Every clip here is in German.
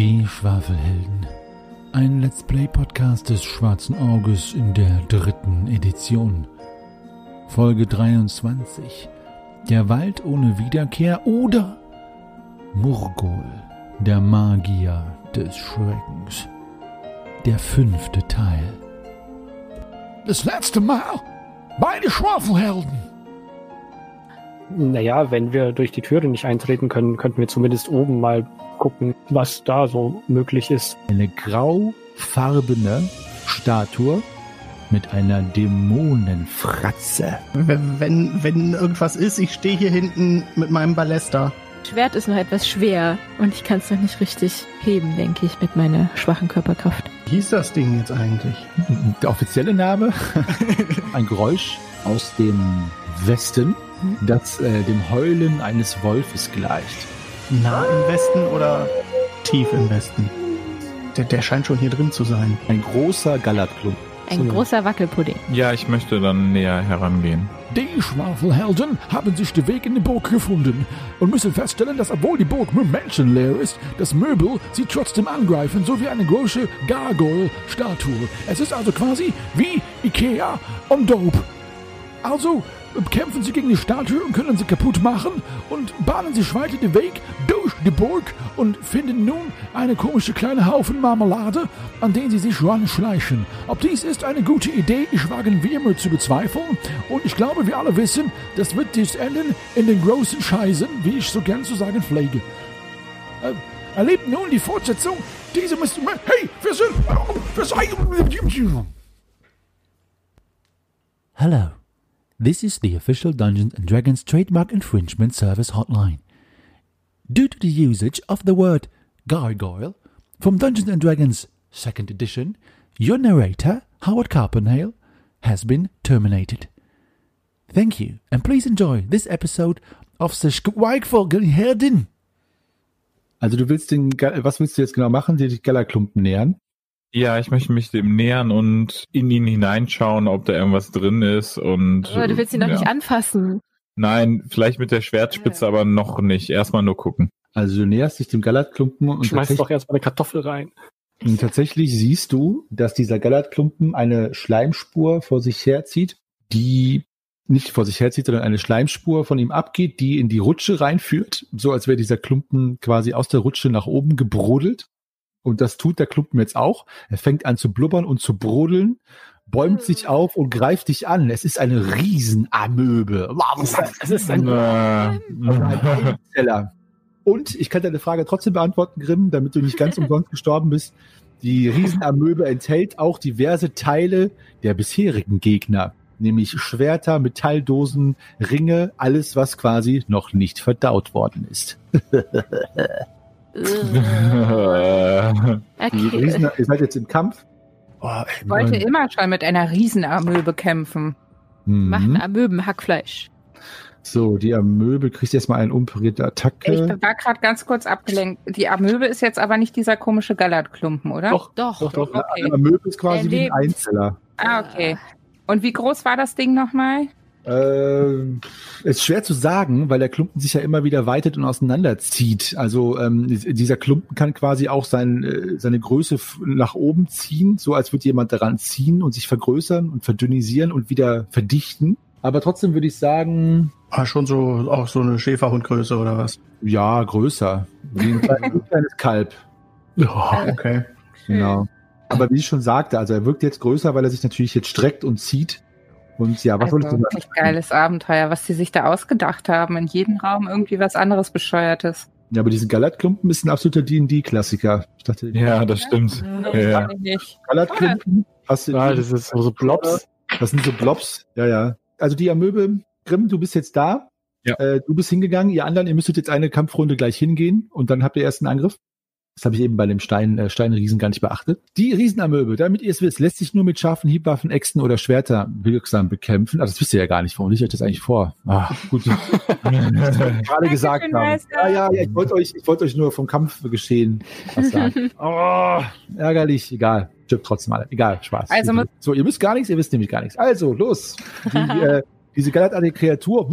Die Schwafelhelden. Ein Let's Play Podcast des Schwarzen Auges in der dritten Edition. Folge 23. Der Wald ohne Wiederkehr oder Murgol, der Magier des Schreckens. Der fünfte Teil. Das letzte Mal bei den Schwafelhelden. Naja, wenn wir durch die Türe nicht eintreten können, könnten wir zumindest oben mal gucken, was da so möglich ist. Eine graufarbene Statue mit einer Dämonenfratze. Wenn, wenn, wenn irgendwas ist, ich stehe hier hinten mit meinem Ballester. Schwert ist noch etwas schwer und ich kann es noch nicht richtig heben, denke ich, mit meiner schwachen Körperkraft. Wie ist das Ding jetzt eigentlich? Der offizielle Name, ein Geräusch aus dem Westen, das äh, dem Heulen eines Wolfes gleicht. Nah im Westen oder tief im Westen? Der, der scheint schon hier drin zu sein. Ein großer Galatklumpen. Ein So. großer Wackelpudding. Ja, ich möchte dann näher herangehen. Die Schwafelhelden haben sich den Weg in die Burg gefunden und müssen feststellen, dass obwohl die Burg nur menschenleer ist, das Möbel sie trotzdem angreifen, so wie eine große Gargoyle-Statue. Es ist also quasi wie Ikea on Dope. Also kämpfen sie gegen die Statue und können sie kaputt machen und bahnen sich weiter den Weg durch die Burg und finden nun eine komische kleine Haufen Marmelade, an den sie sich ranschleichen. Ob dies ist eine gute Idee, ich wage wie immer zu bezweifeln. Und ich glaube, wir alle wissen, das wird dies enden in den großen Scheißen, wie ich so gern zu sagen pflege. Äh, erlebt nun die Fortsetzung. Diese müssen... Hey, wir sind... Wir sind... Hello. This is the official Dungeons and Dragons trademark infringement service hotline. Due to the usage of the word gargoyle from Dungeons and Dragons 2nd edition, your narrator, Howard Carpenhale, has been terminated. Thank you, and please enjoy this episode of the Schweigvogelherden. Also du willst den, was willst du jetzt genau machen? Dir die Gallerklumpen nähern? Ja, ich möchte mich dem nähern und in ihn hineinschauen, ob da irgendwas drin ist und. Aber du willst ihn doch ja. nicht anfassen. Nein, vielleicht mit der Schwertspitze, aber noch nicht. Erstmal nur gucken. Also du näherst dich dem Gallerklumpen und Schmeiß tatsächlich- doch erstmal eine Kartoffel rein. Und tatsächlich siehst du, dass dieser Gallertklumpen eine Schleimspur vor sich herzieht, die nicht vor sich herzieht, sondern eine Schleimspur von ihm abgeht, die in die Rutsche reinführt, so als wäre dieser Klumpen quasi aus der Rutsche nach oben gebrodelt. Und das tut der Klumpen jetzt auch. Er fängt an zu blubbern und zu brodeln, bäumt sich auf und greift dich an. Es ist eine Riesenamöbe. Es ist ein... Teller. Und ich kann deine Frage trotzdem beantworten, Grimm, damit du nicht ganz umsonst gestorben bist. Die Riesenamöbe enthält auch diverse Teile der bisherigen Gegner, nämlich Schwerter, Metalldosen, Ringe, alles, was quasi noch nicht verdaut worden ist. Okay. Riesen, ihr seid jetzt im Kampf. Boah, Ich wollte immer schon mit einer Riesenamöbe kämpfen. Machen Mhm. Amöben Hackfleisch. So, die Amöbe kriegt erstmal eine unparierte Ich Attacke. war gerade ganz kurz abgelenkt. Die Amöbe ist jetzt aber nicht dieser komische Gallertklumpen, oder? Doch, Doch. doch, doch. Okay. Eine Amöbe ist quasi wie ein. Einzeller. Ah, okay. Und wie groß war das Ding nochmal? Äh, ist schwer zu sagen, weil der Klumpen sich ja immer wieder weitet und auseinanderzieht. Also ähm, dieser Klumpen kann quasi auch sein, äh, seine Größe nach oben ziehen, so als würde jemand daran ziehen und sich vergrößern und verdünnisieren und wieder verdichten. Aber trotzdem würde ich sagen, ah, schon so auch so eine Schäferhundgröße oder was? ja, größer. Wie ein kleines, wie ein kleines Kalb. Ja, okay. Genau. Aber wie ich schon sagte, also er wirkt jetzt größer, weil er sich natürlich jetzt streckt und zieht. Und ja, was also wolltest du sagen? wirklich geiles Abenteuer, was sie sich da ausgedacht haben. In jedem Raum irgendwie was anderes Bescheuertes. Ja, aber diesen Galatklumpen ist ein absoluter D&D-Klassiker. Ich ja, das stimmt. Das Ja, ja. ich. Galatklumpen, hast du Ja, das ist so Blobs. Das sind so Blobs. Ja, ja. Also die Amöbe, Grimm, du bist jetzt da. Ja. Äh, du bist hingegangen. Ihr anderen, ihr müsstet jetzt eine Kampfrunde gleich hingehen und dann habt ihr erst einen Angriff. Das habe ich eben bei dem Stein, äh, Steinriesen gar nicht beachtet. Die Riesenamöbe, damit ihr es wisst, lässt sich nur mit scharfen Hiebwaffen, Äxten oder Schwerter wirksam bekämpfen. Also das wisst ihr ja gar nicht. Warum ich euch das eigentlich vor? Ah, gut. Gerade gesagt haben. Ja, ja, ja, ich wollte euch, ich wollte euch nur vom Kampfgeschehen was sagen. oh, ärgerlich, egal. Stimmt trotzdem alle. Egal, Spaß. Also so, ihr müsst gar nichts, ihr wisst nämlich gar nichts. Also, los. Die, äh, diese galattartige Kreatur.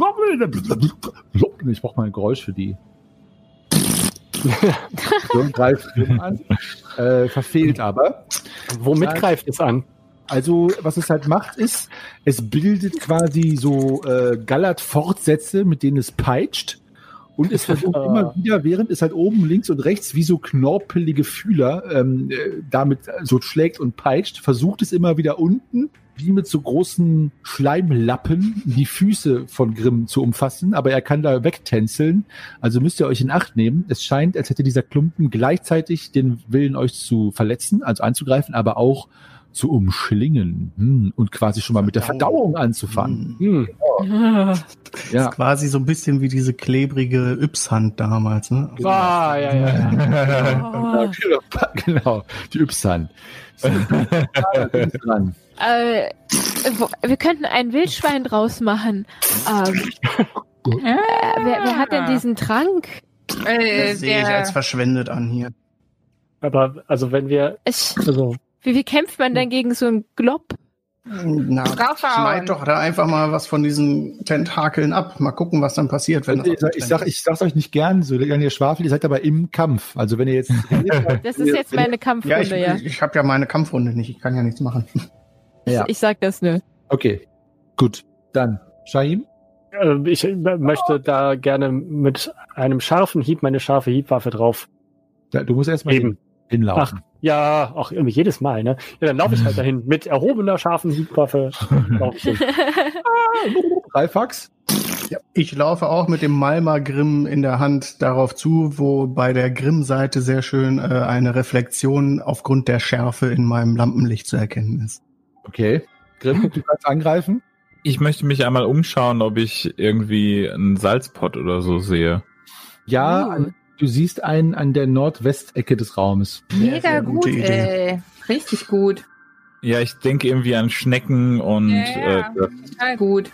Ich brauche mal ein Geräusch für die. So, greift Grimm an. Äh, verfehlt aber. Womit Ja. greift es an? Also, was es halt macht, ist, es bildet quasi so äh, Gallert-Fortsätze, mit denen es peitscht. Und es versucht immer wieder, während es halt oben links und rechts wie so knorpelige Fühler ähm, äh, damit so schlägt und peitscht, versucht es immer wieder unten, wie mit so großen Schleimlappen, die Füße von Grimm zu umfassen. Aber er kann da wegtänzeln. Also müsst ihr euch in Acht nehmen. Es scheint, als hätte dieser Klumpen gleichzeitig den Willen, euch zu verletzen, also anzugreifen, aber auch zu umschlingen hm, und quasi schon mal mit der Verdauung anzufangen. Hm. Hm. Ja. Quasi so ein bisschen wie diese klebrige Yps-Hand damals, ne? Ah, ja, ja. Oh. genau, die dran. Äh, wir könnten ein Wildschwein draus machen. Ähm, äh, wer, wer hat denn diesen Trank? Äh, Das sehe ich als verschwendet an hier. Aber also wenn wir, Ich, also wie, wie kämpft man denn gegen so einen Glob? Na, schneid doch da einfach mal was von diesen Tentakeln ab. Mal gucken, was dann passiert, wenn Ich, sag- ich, sag, ich sag's euch nicht gern, so lange ihr schwafelt, ihr seid aber im Kampf. Also wenn ihr jetzt... Das ist jetzt meine Ja, ich, Kampfrunde, ja. ich, ich habe ja meine Kampfrunde nicht. Ich kann ja nichts machen. Ja. Ich sag das nur. Okay, gut. Dann, Shahim? äh, ich möchte da gerne mit einem scharfen Hieb meine scharfe Hiebwaffe drauf. Ja, Du musst erstmal Eben. hinlaufen. Ja, auch irgendwie jedes Mal, ne? Ja, dann laufe ich halt dahin mit erhobener scharfen Hiebwaffe. Hin. Greifax? Ja, ich laufe auch mit dem Malma Grimm in der Hand darauf zu, wo bei der Grimm-Seite sehr schön äh, eine Reflexion aufgrund der Schärfe in meinem Lampenlicht zu erkennen ist. Okay. Grimm, du kannst angreifen. Ich möchte mich einmal umschauen, ob ich irgendwie einen Salzpott oder so sehe. Ja, an, du siehst einen an der Nordwestecke des Raumes. mega sehr gut, gute Idee. ey. Richtig gut. Ja, ich denke irgendwie an Schnecken und Ja, ja. Äh, Total gut.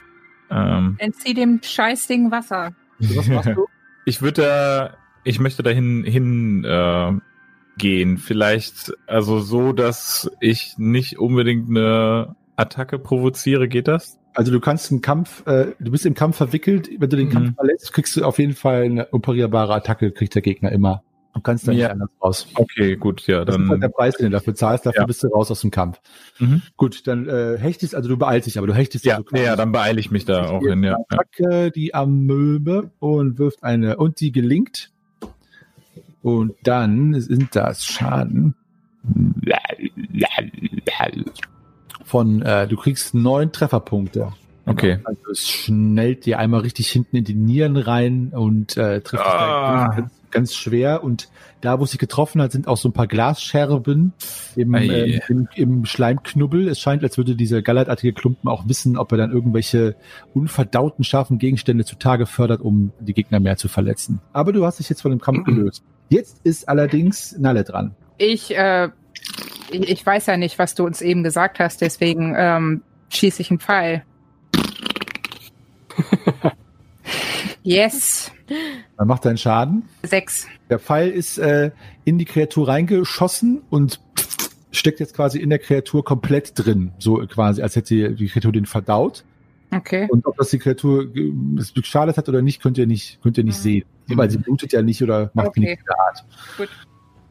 ähm, Entzieh dem Scheißding Wasser. Was machst du? ich würde da, ich möchte dahin hin äh, gehen. Vielleicht also so, dass ich nicht unbedingt eine Attacke provoziere. Geht das? Also du kannst einen Kampf, äh, du bist im Kampf verwickelt. Wenn du den Mhm. Kampf verletzt, kriegst du auf jeden Fall eine operierbare Attacke, kriegt der Gegner immer. Du kannst da nicht Ja. anders raus. Okay, gut, ja, Das ist halt der dann. Preis, den du dafür zahlst. Dafür Ja. bist du raus aus dem Kampf. Mhm. Gut, dann äh, hechtest, also du beeilst dich, aber du hechtest Ja, also ja, dann beeile ich mich da auch hin, ja. ja. Attacke, die Amöbe und wirft eine und die gelingt. Und dann sind das Schaden von, äh, du kriegst neun Trefferpunkte. Okay. Also es schnellt dir einmal richtig hinten in die Nieren rein und äh, trifft dich Ah. ganz, ganz schwer. Und da, wo es sich getroffen hat, sind auch so ein paar Glasscherben im, ähm, im, im Schleimknubbel. Es scheint, als würde dieser gallertartige Klumpen auch wissen, ob er dann irgendwelche unverdauten, scharfen Gegenstände zutage fördert, um die Gegner mehr zu verletzen. Aber du hast dich jetzt von dem Kampf gelöst. Jetzt ist allerdings Nalle dran. Ich, äh, ich, weiß ja nicht, was du uns eben gesagt hast, deswegen ähm, schieße ich einen Pfeil. yes. Man macht deinen Schaden. Sechs. Der Pfeil ist äh, in die Kreatur reingeschossen und steckt jetzt quasi in der Kreatur komplett drin. So quasi, als hätte die Kreatur den verdaut. Okay. Und ob das die Kreatur es geschadet hat oder nicht, könnt ihr nicht, könnt ihr nicht Mhm. sehen. Weil sie blutet ja nicht oder macht Okay. nichts der Art. Gut.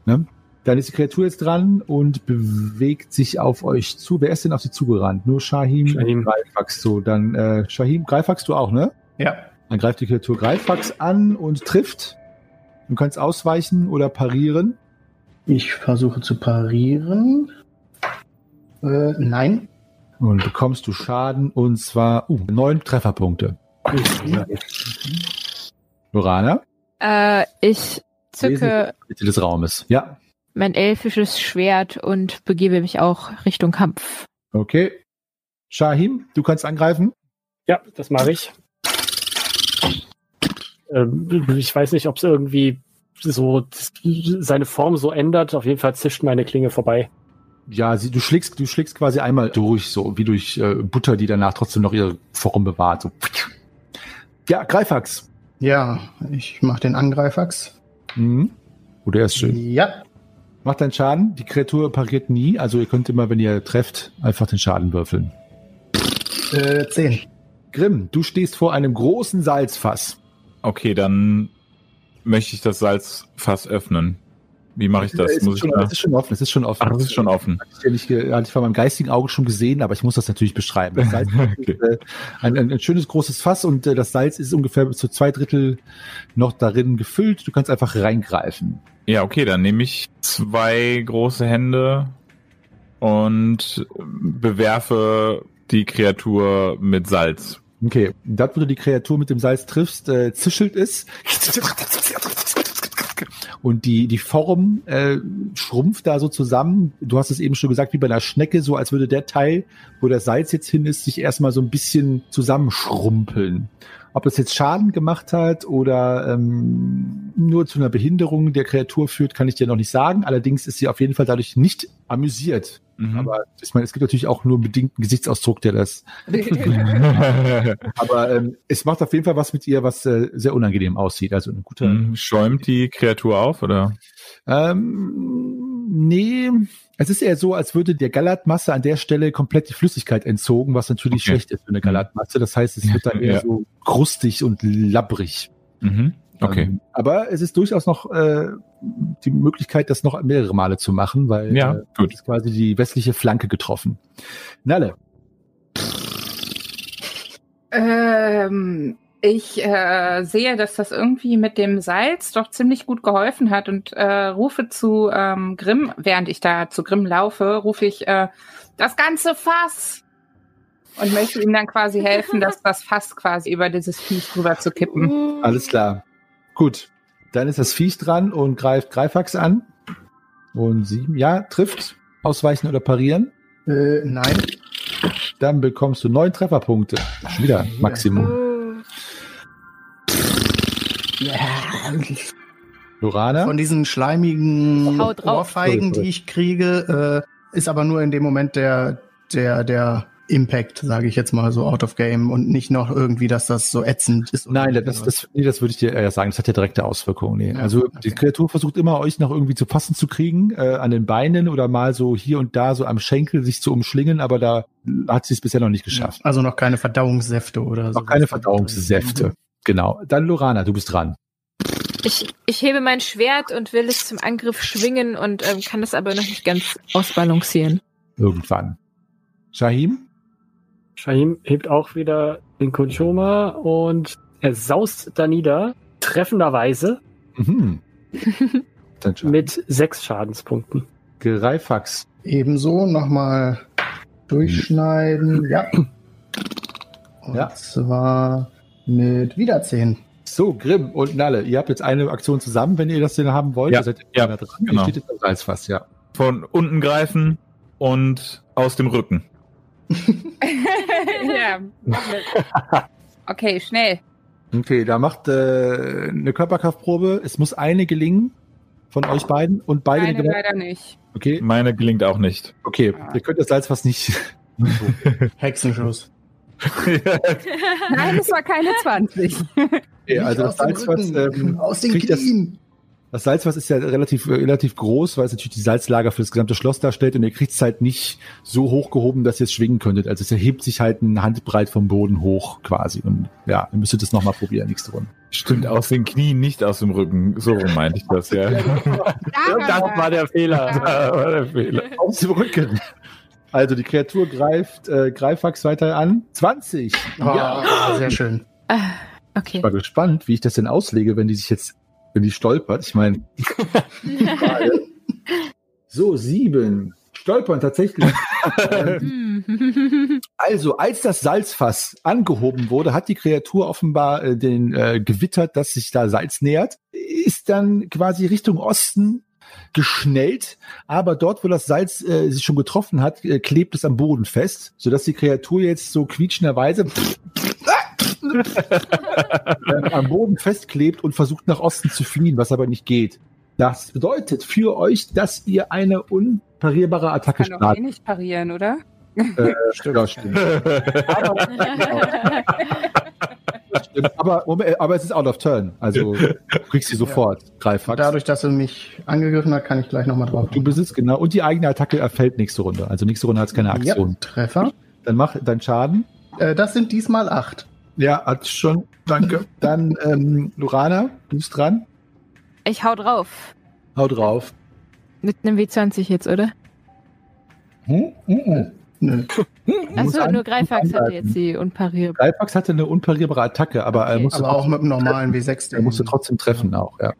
Ne? Dann ist die Kreatur jetzt dran und bewegt sich auf euch zu. Wer ist denn auf sie zugerannt? Nur Shahim, Shahim. und Greifax. So, dann äh, Shahim, Greifax du auch, ne? Ja. Dann greift die Kreatur Greifax an und trifft. Du kannst ausweichen oder parieren. Ich versuche zu parieren. Äh, nein. Und bekommst du Schaden und zwar uh, neun Trefferpunkte. Lorana, Äh, ich zücke Mitte des Raumes. Ja, mein elfisches Schwert und begebe mich auch Richtung Kampf. okay. Shahim, du kannst angreifen. Ja, das mache ich. Ähm, ich weiß nicht, ob es irgendwie so seine Form so ändert. Auf jeden Fall zischt meine Klinge vorbei. Ja, sie, du schlägst, du schlägst quasi einmal durch, so wie durch äh, Butter, die danach trotzdem noch ihre Form bewahrt. So. Ja, Greifax. Ja, ich mache den Angreifax. Mhm. Oh, der ist schön. Ja. Macht deinen Schaden. Die Kreatur pariert nie. Also ihr könnt immer, wenn ihr trefft, einfach den Schaden würfeln. Äh, zehn. Grimm, du stehst vor einem großen Salzfass. Okay, dann möchte ich das Salzfass öffnen. Wie mache ich das? es, Muss ist ich schon, da? es ist schon offen, es ist schon offen. Ach, das ist schon offen. Hatte ich, ja hatte ich vor meinem geistigen Auge schon gesehen, aber ich muss das natürlich beschreiben. Das Salz Okay. ist äh, ein, ein, ein schönes großes Fass und äh, das Salz ist ungefähr bis zu zwei Drittel noch darin gefüllt. Du kannst einfach reingreifen. Ja, okay, dann nehme ich zwei große Hände und bewerfe die Kreatur mit Salz. Okay, dort, wo du die Kreatur mit dem Salz triffst, äh, zischelt es. Und die, die Form äh, schrumpft da so zusammen. Du hast es eben schon gesagt, wie bei einer Schnecke, so als würde der Teil, wo das Salz jetzt hin ist, sich erstmal so ein bisschen zusammenschrumpeln. Ob es jetzt Schaden gemacht hat oder ähm, nur zu einer Behinderung der Kreatur führt, kann ich dir noch nicht sagen. Allerdings ist sie auf jeden Fall dadurch nicht amüsiert. Mhm. Aber ich meine, es gibt natürlich auch nur einen bedingten Gesichtsausdruck, der das aber ähm, es macht auf jeden Fall was mit ihr, was äh, sehr unangenehm aussieht. Also eine gute. Mhm. Schäumt die Kreatur auf, oder? Ähm, nee, es ist eher so, als würde der Galatmasse an der Stelle komplett die Flüssigkeit entzogen, was natürlich Okay. schlecht ist für eine Galatmasse. Das heißt, es wird dann eher Ja. so krustig und labbrig. Mhm. Okay. Ähm, aber es ist durchaus noch äh, die Möglichkeit, das noch mehrere Male zu machen, weil Ja, äh, gut. ist quasi die westliche Flanke getroffen. Nalle. Ähm, ich äh, sehe, dass das irgendwie mit dem Salz doch ziemlich gut geholfen hat und äh, rufe zu ähm, Grimm, während ich da zu Grimm laufe, rufe ich äh, das ganze Fass und möchte ihm dann quasi helfen, dass das Fass quasi über dieses Viech drüber zu kippen. Alles klar. Gut. Dann ist das Viech dran und greift Greifax an. Und sieben, ja, trifft. Ausweichen oder parieren. Äh, nein. Dann bekommst du neun Trefferpunkte. Schon wieder Maximum. Oh. Lorana? Von diesen schleimigen. Ohrfeigen, die ich kriege, äh, ist aber nur in dem Moment der, der, der Impact, sage ich jetzt mal so out of game und nicht noch irgendwie, dass das so ätzend ist. Nein, das, das, nee, das würde ich dir eher sagen. Das hat ja direkte Auswirkungen. Nee. Ja, also okay. die Kreatur versucht immer, euch noch irgendwie zu fassen zu kriegen, äh, an den Beinen oder mal so hier und da so am Schenkel sich zu umschlingen, aber da hat sie es bisher noch nicht geschafft. Also noch keine Verdauungssäfte oder so. Noch keine Verdauungssäfte. Genau. Dann Lorana, du bist dran. Ich, ich hebe mein Schwert und will es zum Angriff schwingen und ähm, kann es aber noch nicht ganz ausbalancieren. Irgendwann. Shahim? Shahim hebt auch wieder den Kunchoma und er saust da nieder, treffenderweise Mhm. Mit sechs Schadenspunkten. Greifax. Ebenso nochmal durchschneiden. Ja. Und Ja. zwar mit wieder 10. So, Grimm und Nalle, ihr habt jetzt eine Aktion zusammen, wenn ihr das denn haben wollt. Ja, Ihr seid ja, da dran. genau. Ihr steht jetzt am Salzfass, ja. Von unten greifen und aus dem Rücken. ja. Okay, schnell. Okay, da macht äh, eine Körperkraftprobe. Es muss eine gelingen von euch beiden und beide Meine eine leider nicht. Okay, Meine gelingt auch nicht. okay. Ihr könnt das Salzfass nicht. Hexenschuss. Nein, es war keine 20. Okay, also aus das dem Salzfass, ähm, aus den Knien. Das Salzfass ist ja relativ, äh, relativ groß, weil es natürlich die Salzlager für das gesamte Schloss darstellt und ihr kriegt es halt nicht so hochgehoben, dass ihr es schwingen könntet. Also es erhebt sich halt ein Handbreit vom Boden hoch quasi. Und ja, ihr müsstet das nochmal probieren nächste Runde. Stimmt, aus den Knien, nicht aus dem Rücken. So meinte ich das, ja. Das war der Fehler. Das war der Fehler. Aus dem Rücken. Also die Kreatur greift äh, Greifax weiter an. 20. Ja. Ah, sehr schön. Ah, okay. Ich war gespannt, wie ich das denn auslege, wenn die sich jetzt, wenn die stolpert. Ich meine, so sieben. Stolpern tatsächlich. Ähm, Hm. also, als das Salzfass angehoben wurde, hat die Kreatur offenbar äh, den äh, gewittert, dass sich da Salz nähert, ist dann quasi Richtung Osten geschnellt, aber dort, wo das Salz äh, sich schon getroffen hat, äh, klebt es am Boden fest, sodass die Kreatur jetzt so quietschenderweise am Boden festklebt und versucht nach Osten zu fliehen, was aber nicht geht. Das bedeutet für euch, dass ihr eine unparierbare Attacke Kann doch eh startet. nicht parieren, oder? Äh, ja, stimmt. stimmt. Aber, Moment, aber es ist out of turn. Also du kriegst sie sofort. Greifax. Dadurch, dass er mich angegriffen hat, kann ich gleich nochmal drauf. Du besitzt genau. Und die eigene Attacke erfällt nächste Runde. Also nächste Runde hat es keine ja, Aktion. Treffer. Dann mach deinen Schaden. Äh, das sind diesmal acht. Ja, hat schon. Danke. Dann ähm, Lorana, du bist dran. Ich hau drauf. Hau drauf. Mit einem W20 jetzt, oder? Hm? Hm, Nö. Muss Achso, an- nur Greifax hatte jetzt die unparierbar. Greifax hatte eine unparierbare Attacke, aber er Okay. musste, Aber auch mit einem normalen W6. er musste trotzdem treffen auch, ja.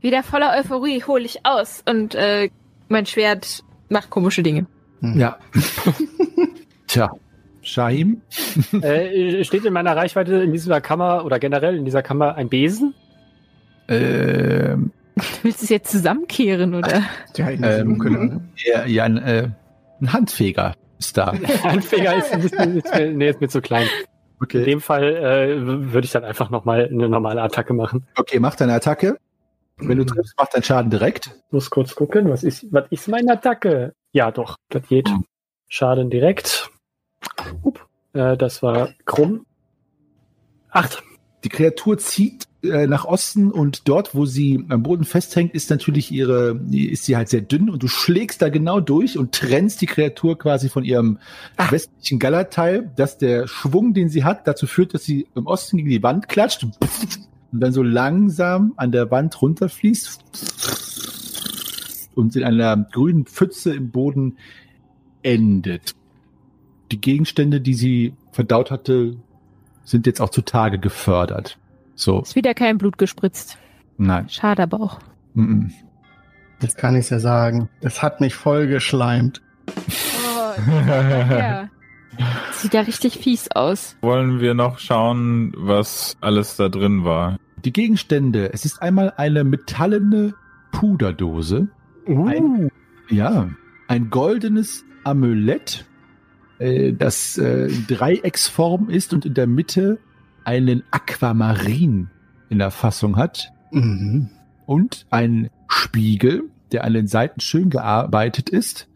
Wieder voller Euphorie hole ich aus und äh, mein Schwert macht komische Dinge. Ja. Tja. Shahim? äh, steht in meiner Reichweite in dieser Kammer oder generell in dieser Kammer ein Besen? Ähm, Du willst es jetzt zusammenkehren, oder? Ja, in Ähm, ne? ja, ja ein, äh, ein Handfeger ist da. Ein Finger ist, ein bisschen, ist, mir, nee, ist mir zu klein. In Okay. dem Fall äh, würde ich dann einfach nochmal eine normale Attacke machen. Okay, mach deine Attacke. Wenn du triffst, mach deinen Schaden direkt. Muss kurz gucken, was ist, was ist meine Attacke? Ja, doch, das geht. Schaden direkt. Up. Äh, das war krumm. Acht. Die Kreatur zieht äh, nach Osten und dort, wo sie am Boden festhängt, ist natürlich ihre, ist sie halt sehr dünn und du schlägst da genau durch und trennst die Kreatur quasi von ihrem westlichen Gallerteil, dass der Schwung, den sie hat, dazu führt, dass sie im Osten gegen die Wand klatscht und dann so langsam an der Wand runterfließt und in einer grünen Pfütze im Boden endet. Die Gegenstände, die sie verdaut hatte, sind jetzt auch zutage gefördert. So, Ist wieder kein Blut gespritzt. nein. Schade aber auch. Mm Jetzt kann ich ja sagen. Das hat mich voll geschleimt. Oh, ja. Sieht ja richtig fies aus. Wollen wir noch schauen, was alles da drin war? Die Gegenstände, es ist einmal eine metallene Puderdose. Uh, Ja, ein goldenes Amulett, äh, das äh, Dreiecksform ist und in der Mitte einen Aquamarin in der Fassung hat. Mhm. und ein Spiegel, der an den Seiten schön gearbeitet ist.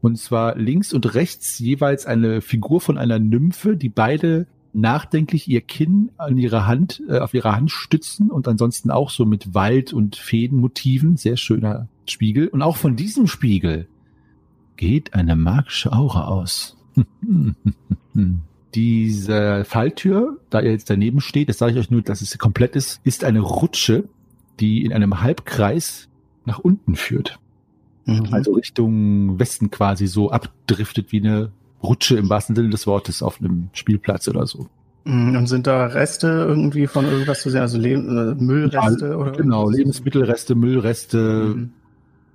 Und zwar links und rechts jeweils eine Figur von einer Nymphe, die beide nachdenklich ihr Kinn an ihrer Hand, äh, auf ihrer Hand stützen und ansonsten auch so mit Wald- und Fädenmotiven. Sehr schöner Spiegel. Und auch von diesem Spiegel geht eine magische Aura aus. Diese Falltür, da ihr jetzt daneben steht, das sage ich euch nur, dass es komplett ist, ist eine Rutsche, die in einem Halbkreis nach unten führt. Mhm. Also Richtung Westen quasi so abdriftet wie eine Rutsche im wahrsten Sinne des Wortes auf einem Spielplatz oder so. Mhm, Und sind da Reste irgendwie von irgendwas zu sehen? Also Le äh, Müllreste oder Genau, irgendwas? Lebensmittelreste, Müllreste, Mhm.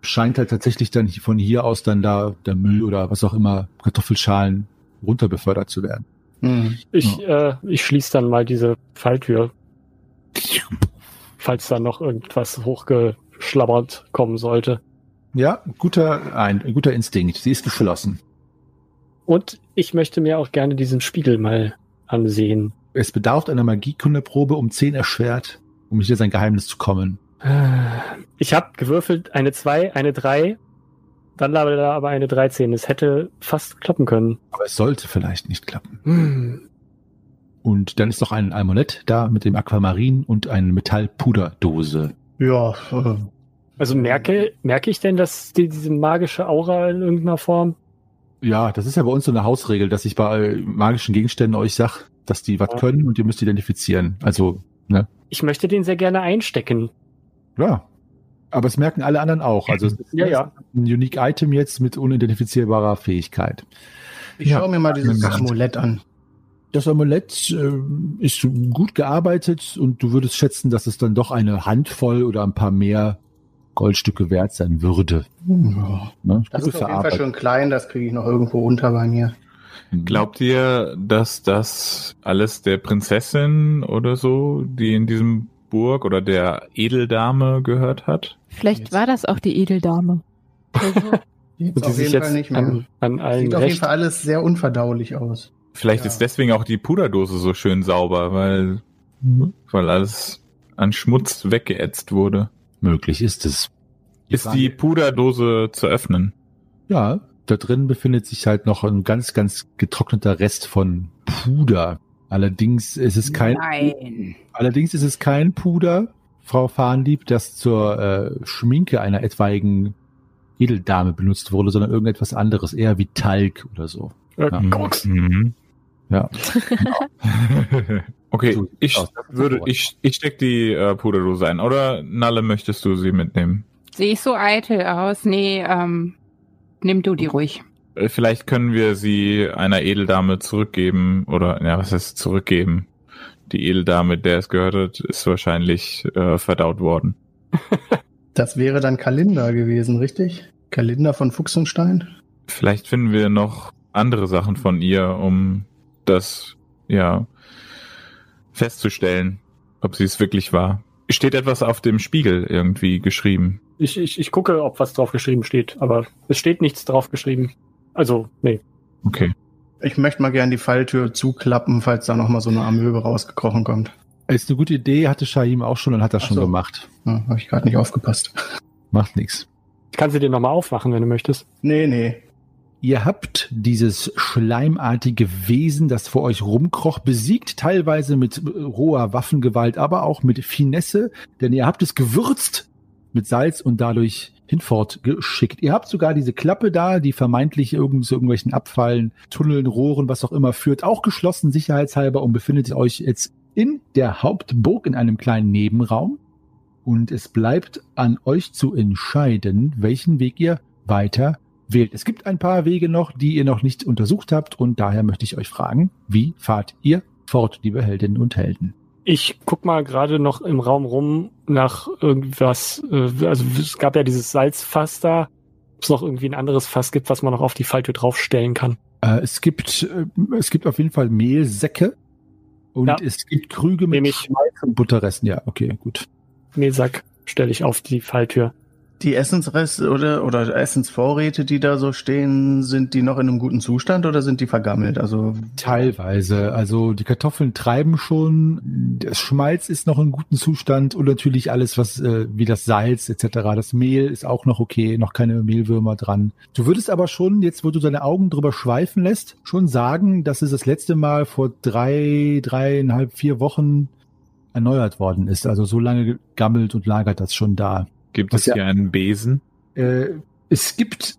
Scheint halt tatsächlich dann von hier aus dann da der Müll oder was auch immer, Kartoffelschalen runter befördert zu werden. Mhm. ich, äh, ich schließe dann mal diese Falltür, falls da noch irgendwas hochgeschlabbert kommen sollte. Ja, guter, ein, ein guter Instinkt. Sie ist geschlossen. Und ich möchte mir auch gerne diesen Spiegel mal ansehen. Es bedarf einer Magiekundeprobe um 10 erschwert, um hier sein Geheimnis zu kommen. Ich habe gewürfelt eine 2, eine 3, dann leider aber eine 13. Es hätte fast klappen können. Aber es sollte vielleicht nicht klappen. Hm. Und dann ist noch ein Amulett da mit dem Aquamarin und eine Metallpuderdose. Ja, äh, Also merke, merke ich denn, dass die, diese magische Aura in irgendeiner Form? Ja, das ist ja bei uns so eine Hausregel, dass ich bei magischen Gegenständen euch sag, dass die was Ja. können und ihr müsst identifizieren. Also, ne? Ich möchte den sehr gerne einstecken. Ja. Aber es merken alle anderen auch. Also es ist Ja, ja. ein Unique Item jetzt mit unidentifizierbarer Fähigkeit. ich Ja. schaue mir mal dieses. Amulett an. Das Amulett äh, ist gut gearbeitet und du würdest schätzen, dass es dann doch eine Handvoll oder ein paar mehr Goldstücke wert sein würde. Ja. Ne? Das ist auf jeden Fall schon klein, das kriege ich noch irgendwo unter bei mir. Glaubt ihr, dass das alles der Prinzessin oder so, die in diesem Burg oder der Edeldame gehört hat? Vielleicht war das auch die Edeldame. Also, die sich jeden jetzt Fall nicht mehr. an, an allen Sieht auf jeden. Fall alles sehr unverdaulich aus. Vielleicht Ja. ist deswegen auch die Puderdose so schön sauber, weil, weil alles an Schmutz weggeätzt wurde. Möglich ist es. Ist die Puderdose zu öffnen? Ja, da drin befindet sich halt noch ein ganz, ganz getrockneter Rest von Puder. Allerdings ist es kein, Nein. allerdings ist es kein Puder, Frau Fahnlieb, das zur äh, Schminke einer etwaigen Edeldame benutzt wurde, sondern irgendetwas anderes, eher wie Talg oder so. Äh, Ja. Mhm. Ja. Okay, So ich aus. Würde, ich, ich steck die äh, Puderdose ein. Oder Nalle, möchtest du sie mitnehmen? Sehe ich so eitel aus? Nee, ähm, nimm du die ruhig. Äh, Vielleicht können wir sie einer Edeldame zurückgeben. Oder, ja, was heißt zurückgeben? Die Edeldame, der es gehört hat, ist wahrscheinlich äh, verdaut worden. Das wäre dann Kalinda gewesen, richtig? Kalinda von Fuchsenstein? Vielleicht finden wir noch andere Sachen von ihr, um das, ja, festzustellen, ob sie es wirklich war. Steht etwas auf dem Spiegel irgendwie geschrieben? Ich, ich, ich gucke, ob was drauf geschrieben steht, aber es steht nichts drauf geschrieben. Also, nee. Okay. Ich möchte mal gern die Falltür zuklappen, falls da noch mal so eine Amöbe rausgekrochen kommt. Ist eine gute Idee, hatte Shahim auch schon und hat das Ach schon so. gemacht. Ja, Habe ich gerade nicht aufgepasst. Macht nichts. Ich kann sie dir nochmal aufmachen, wenn du möchtest. Nee, nee. Ihr habt dieses schleimartige Wesen, das vor euch rumkroch, besiegt, teilweise mit äh, roher Waffengewalt, aber auch mit Finesse, denn ihr habt es gewürzt mit Salz und dadurch hinfort geschickt. Ihr habt sogar diese Klappe da, die vermeintlich irgend zu irgendwelchen Abfallen, Tunneln, Rohren, was auch immer führt, auch geschlossen, sicherheitshalber und befindet euch jetzt in der Hauptburg in einem kleinen Nebenraum. Und es bleibt an euch zu entscheiden, welchen Weg ihr weiter wählt. Es gibt ein paar Wege noch, die ihr noch nicht untersucht habt und daher möchte ich euch fragen, wie fahrt ihr fort, liebe Heldinnen und Helden? Ich guck mal gerade noch im Raum rum nach irgendwas. Äh, also es gab ja dieses Salzfass da. Ob es noch irgendwie ein anderes Fass gibt, was man noch auf die Falltür draufstellen kann. Äh, es gibt äh, es gibt auf jeden Fall Mehlsäcke und Ja. es gibt Krüge mit. Schmalz und Butterresten. Ja, okay, gut. Mehlsack stelle ich auf die Falltür. Die Essensreste oder, oder Essensvorräte, die da so stehen, sind die noch in einem guten Zustand oder sind die vergammelt? Also Teilweise. Also die Kartoffeln treiben schon, das Schmalz ist noch in gutem Zustand und natürlich alles, was äh, wie das Salz etc. Das Mehl ist auch noch okay, noch keine Mehlwürmer dran. Du würdest aber schon, jetzt wo du deine Augen drüber schweifen lässt, schon sagen, dass es das letzte Mal vor drei, dreieinhalb, vier Wochen erneuert worden ist. Also so lange gammelt und lagert das schon da. Gibt Was es ja- hier einen Besen? Äh, es gibt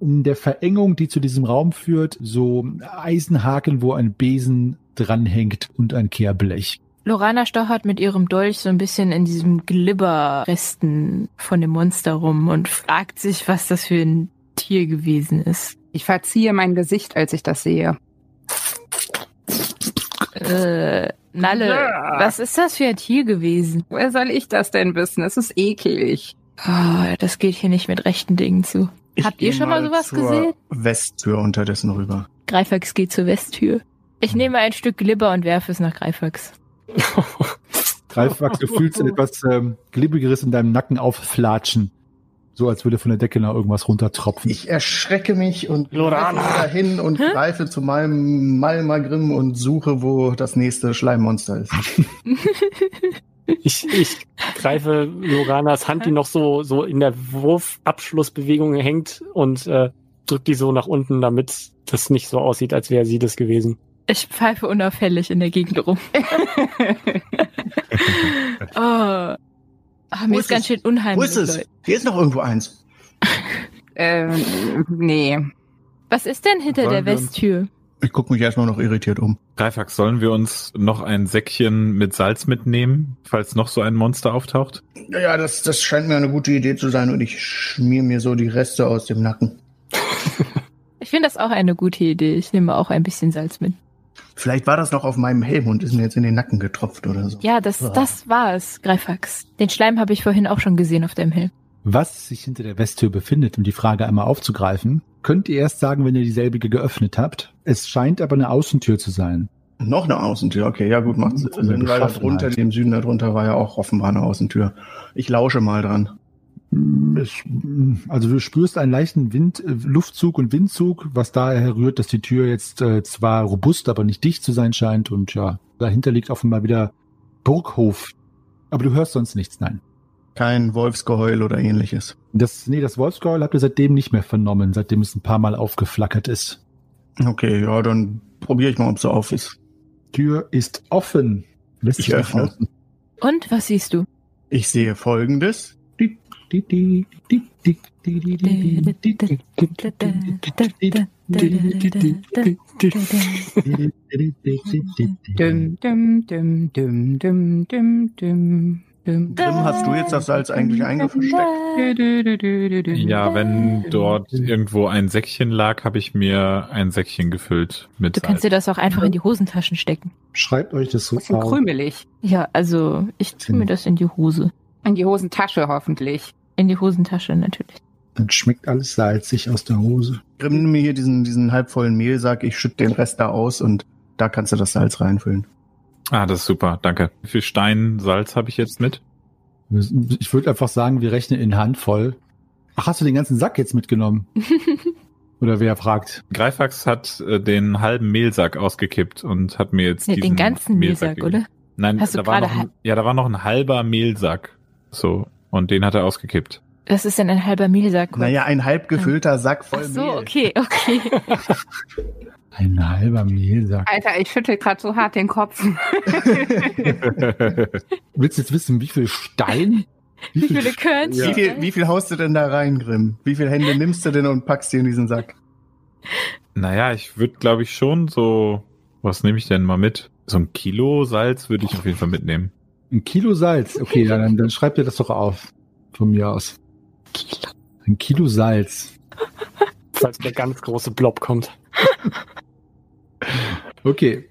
in der Verengung, die zu diesem Raum führt, so Eisenhaken, wo ein Besen dranhängt und ein Kehrblech. Lorana stochert mit ihrem Dolch so ein bisschen in diesem Glibberresten von dem Monster rum und fragt sich, was das für ein Tier gewesen ist. Ich verziehe mein Gesicht, als ich das sehe. Äh, Nalle, Ja. was ist das für ein Tier gewesen? Woher soll ich das denn wissen? Es ist eklig. Oh, das geht hier nicht mit rechten Dingen zu. ich Habt ihr schon mal sowas zur gesehen? Westtür unterdessen rüber. Greifax geht zur Westtür. Ich nehme ein Stück Glibber und werfe es nach Greifax. Greifwachs, du fühlst etwas ähm, Glibbigeres in deinem Nacken aufflatschen. So als würde von der Decke noch irgendwas runtertropfen. Ich erschrecke mich und Lorana. greife dahin und greife zu meinem Malmagrim und suche, wo das nächste Schleimmonster ist. Ich, ich greife Loranas Hand, die noch so, so in der Wurfabschlussbewegung hängt und äh, drück die so nach unten, damit das nicht so aussieht, als wäre sie das gewesen. Ich pfeife unauffällig in der Gegend rum. oh. Wo mir ist ist ganz es? schön Wo unheimlich. ist es? Leute. Hier ist noch irgendwo eins. Ähm, nee. Was ist denn hinter Wollen der Westtür? Ich gucke mich erstmal noch irritiert um. Greifax, sollen wir uns noch ein Säckchen mit Salz mitnehmen, falls noch so ein Monster auftaucht? Ja, Ja, das, das scheint mir eine gute Idee zu sein und ich schmier mir so die Reste aus dem Nacken. Ich finde das auch eine gute Idee. Ich nehme auch ein bisschen Salz mit. Vielleicht war das noch auf meinem Helm und ist mir jetzt in den Nacken getropft oder so. Ja, das, das war es, Greifax. Den Schleim habe ich vorhin auch schon gesehen auf deinem Helm. Was sich hinter der Westtür befindet, um die Frage einmal aufzugreifen, könnt ihr erst sagen, wenn ihr dieselbige geöffnet habt. Es scheint aber eine Außentür zu sein. Noch eine Außentür, okay, ja gut, macht Sinn, weil da drunter, dem Süden darunter war ja auch offenbar eine Außentür. Ich lausche mal dran. Es, also du spürst einen leichten Wind, äh, Luftzug und Windzug, was daher rührt, dass die Tür jetzt äh, zwar robust, aber nicht dicht zu sein scheint und ja, dahinter liegt offenbar wieder Burghof. Aber du hörst sonst nichts, nein. Kein Wolfsgeheul oder ähnliches. Das, nee, das Wolfsgeheul habt ihr seitdem nicht mehr vernommen, seitdem es ein paar Mal aufgeflackert ist. Okay, ja, dann probiere ich mal, ob so auf ist. Tür ist offen. Lässt Ich öffne. Und was siehst du? Ich sehe folgendes. Düm, düm, düm, düm, düm, düm, düm, düm. Grimm, hast du jetzt das Salz eigentlich eingesteckt? Ja, wenn dort irgendwo ein Säckchen lag, habe ich mir ein Säckchen gefüllt mit Du kannst dir Salz. das auch einfach in die Hosentaschen stecken. Schreibt euch das so Bisschen auf. krümelig. Ja, also ich tue mir das in die Hose. In die Hosentasche hoffentlich. In die Hosentasche natürlich. Dann schmeckt alles salzig aus der Hose. Grimm, nimm mir hier diesen, diesen halbvollen Mehlsack, ich schütte den Rest da aus und da kannst du das Salz reinfüllen. Ah, das ist super, danke. Wie viel Stein Salz habe ich jetzt mit? Ich würde einfach sagen, wir rechnen in Handvoll. Ach, hast du den ganzen Sack jetzt mitgenommen? Oder wer fragt? Greifax hat äh, den halben Mehlsack ausgekippt und hat mir jetzt diesen den ganzen Mehlsack, gegeben. oder? Nein, Hast du da war noch ein, ja, da war noch ein halber Mehlsack. So. Und den hat er ausgekippt. Das ist dann ein halber Mehlsack. Naja, ein halb gefüllter Sack voll Ach so, Mehl. okay, okay. Ein halber Mehlsack. Alter, ich schüttel gerade so hart den Kopf. Willst du jetzt wissen, wie viel Stein? Wie viele Körnchen? Wie viel, wie viel haust du denn da rein, Grimm? Wie viele Hände nimmst du denn und packst die in diesen Sack? naja, ich würde, glaube ich, schon so. Was nehme ich denn mal mit? So ein Kilo Salz würde ich auf jeden Fall mitnehmen. Ein Kilo Salz. Okay, ja, dann, dann schreibt ihr das doch auf. Von mir aus. Ein Kilo Salz. Falls der ganz große Blob kommt. Okay.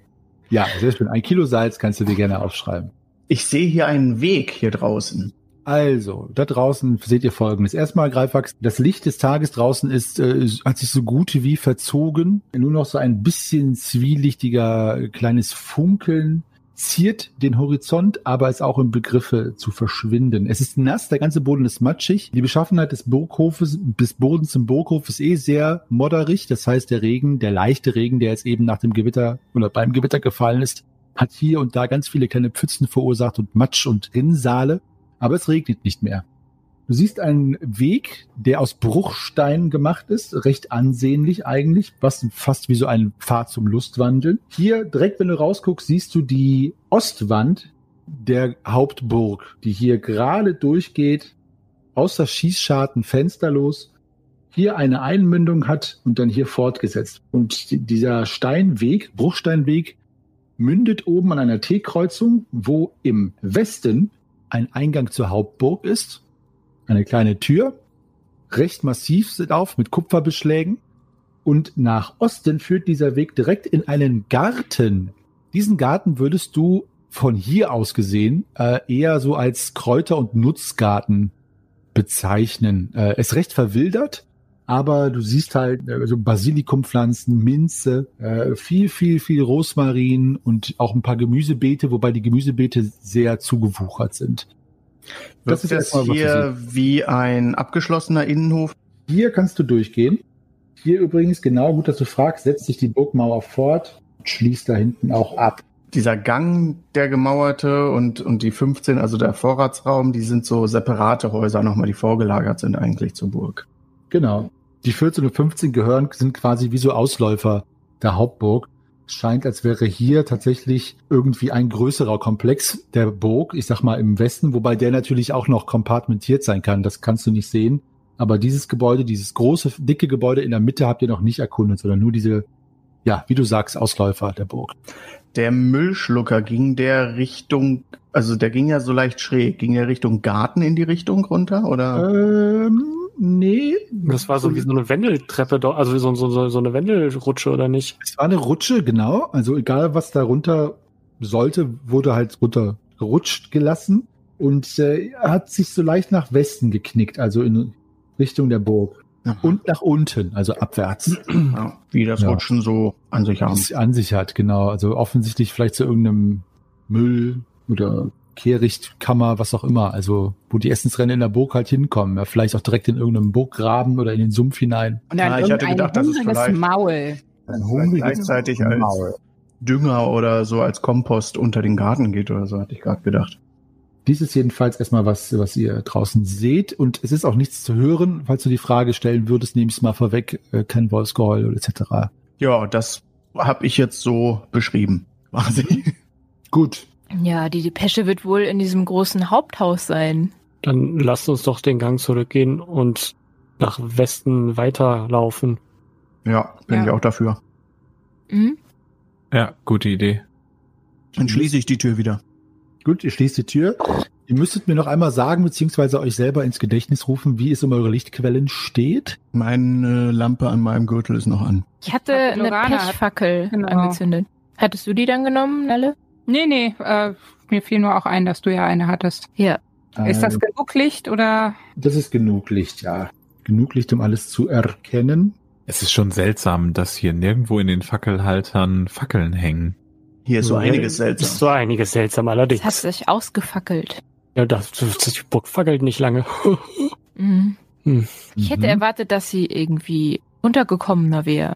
Ja, sehr schön. Ein Kilo Salz kannst du dir gerne aufschreiben. Ich sehe hier einen Weg hier draußen. Also, da draußen seht ihr folgendes. Erstmal, Greifax, das Licht des Tages draußen ist, äh, hat sich so gut wie verzogen. Nur noch so ein bisschen zwielichtiger äh, kleines Funkeln ziert den Horizont, aber ist auch im Begriffe zu verschwinden. Es ist nass, der ganze Boden ist matschig. Die Beschaffenheit des Burghofes, des Bodens im Burghof ist eh sehr modderig. Das heißt, der Regen, der leichte Regen, der jetzt eben nach dem Gewitter oder beim Gewitter gefallen ist, hat hier und da ganz viele kleine Pfützen verursacht und Matsch und Rinnsale. Aber es regnet nicht mehr. Du siehst einen Weg, der aus Bruchstein gemacht ist, recht ansehnlich eigentlich, was fast wie so ein Pfad zum Lustwandeln. Hier direkt, wenn du rausguckst, siehst du die Ostwand der Hauptburg, die hier gerade durchgeht, außer Schießscharten fensterlos, hier eine Einmündung hat und dann hier fortgesetzt. Und die- dieser Steinweg, Bruchsteinweg, mündet oben an einer T-Kreuzung, wo im Westen ein Eingang zur Hauptburg ist. Eine kleine Tür, recht massiv sind auf mit Kupferbeschlägen. Und nach Osten führt dieser Weg direkt in einen Garten. Diesen Garten würdest du von hier aus gesehen äh, eher so als Kräuter- und Nutzgarten bezeichnen. Äh, es ist recht verwildert, aber du siehst halt äh, so Basilikumpflanzen, Minze, äh, viel, viel, viel Rosmarin und auch ein paar Gemüsebeete, wobei die Gemüsebeete sehr zugewuchert sind. Das ist du hier wie ein abgeschlossener Innenhof. Hier kannst du durchgehen. Hier übrigens, genau, gut, dass du fragst, setzt sich die Burgmauer fort und schließt da hinten auch ab. Dieser Gang, der gemauerte und, und die 15, also der Vorratsraum, die sind so separate Häuser nochmal, die vorgelagert sind eigentlich zur Burg. Genau. Die 14 und 15 gehören, sind quasi wie so Ausläufer der Hauptburg. Es scheint, als wäre hier tatsächlich irgendwie ein größerer Komplex der Burg, ich sag mal im Westen, wobei der natürlich auch noch kompartmentiert sein kann. Das kannst du nicht sehen. Aber dieses Gebäude, dieses große, dicke Gebäude in der Mitte habt ihr noch nicht erkundet, sondern nur diese, ja, wie du sagst, Ausläufer der Burg. Der Müllschlucker ging der Richtung, also der ging ja so leicht schräg, ging der Richtung Garten in die Richtung runter, oder? Ähm, nee. Das war so wie so eine Wendeltreppe, doch, also wie so, so, so, so eine Wendelrutsche oder nicht? Es war eine Rutsche, genau. Also egal, was da runter sollte, wurde halt runtergerutscht gelassen und äh, hat sich so leicht nach Westen geknickt, also in Richtung der Burg. Und nach unten, also abwärts. Ja, wie das Ja. Rutschen so an sich es an sich hat, genau. Also offensichtlich vielleicht zu irgendeinem Müll oder Kehrichtkammer, was auch immer. Also wo die Essensrennen in der Burg halt hinkommen. Ja, vielleicht auch direkt in irgendeinem Burggraben oder in den Sumpf hinein. Und dann Ja, ich hatte gedacht, das ist hungriges vielleicht- Maul. Ein gleichzeitig als Maul. Dünger oder so als Kompost unter den Garten geht oder so, hatte ich gerade gedacht. Dies ist jedenfalls erstmal was, was ihr draußen seht. Und es ist auch nichts zu hören. Falls du die Frage stellen würdest, nehme ich es mal vorweg. Äh, kein Wolfsgeheul oder etc. Ja, das habe ich jetzt so beschrieben, quasi. Gut. Ja, die Depesche wird wohl in diesem großen Haupthaus sein. Dann lasst uns doch den Gang zurückgehen und nach Westen weiterlaufen. Ja, bin Ja. ich auch dafür. Mhm. Ja, gute Idee. Dann schließe ich die Tür wieder. Gut, ihr schließt die Tür. Ihr müsstet mir noch einmal sagen, beziehungsweise euch selber ins Gedächtnis rufen, wie es um eure Lichtquellen steht. Meine Lampe an meinem Gürtel ist noch an. Ich hatte eine Lorana hat- Pechfackel Genau. angezündet. Hattest du die dann genommen, Nelle? Nee, nee, äh, mir fiel nur auch ein, dass du ja eine hattest. Ja. Ist das Äh, genug Licht oder? das ist genug Licht, ja. Genug Licht, um alles zu erkennen. Es ist schon seltsam, dass hier nirgendwo in den Fackelhaltern Fackeln hängen. Hier ist so einiges Ist seltsam. so einiges seltsam allerdings. Es hat sich ausgefackelt. ja, das, das, die Burg fackelt nicht lange. Mhm. Hm. Ich hätte Mhm. erwartet, dass sie irgendwie untergekommener wäre.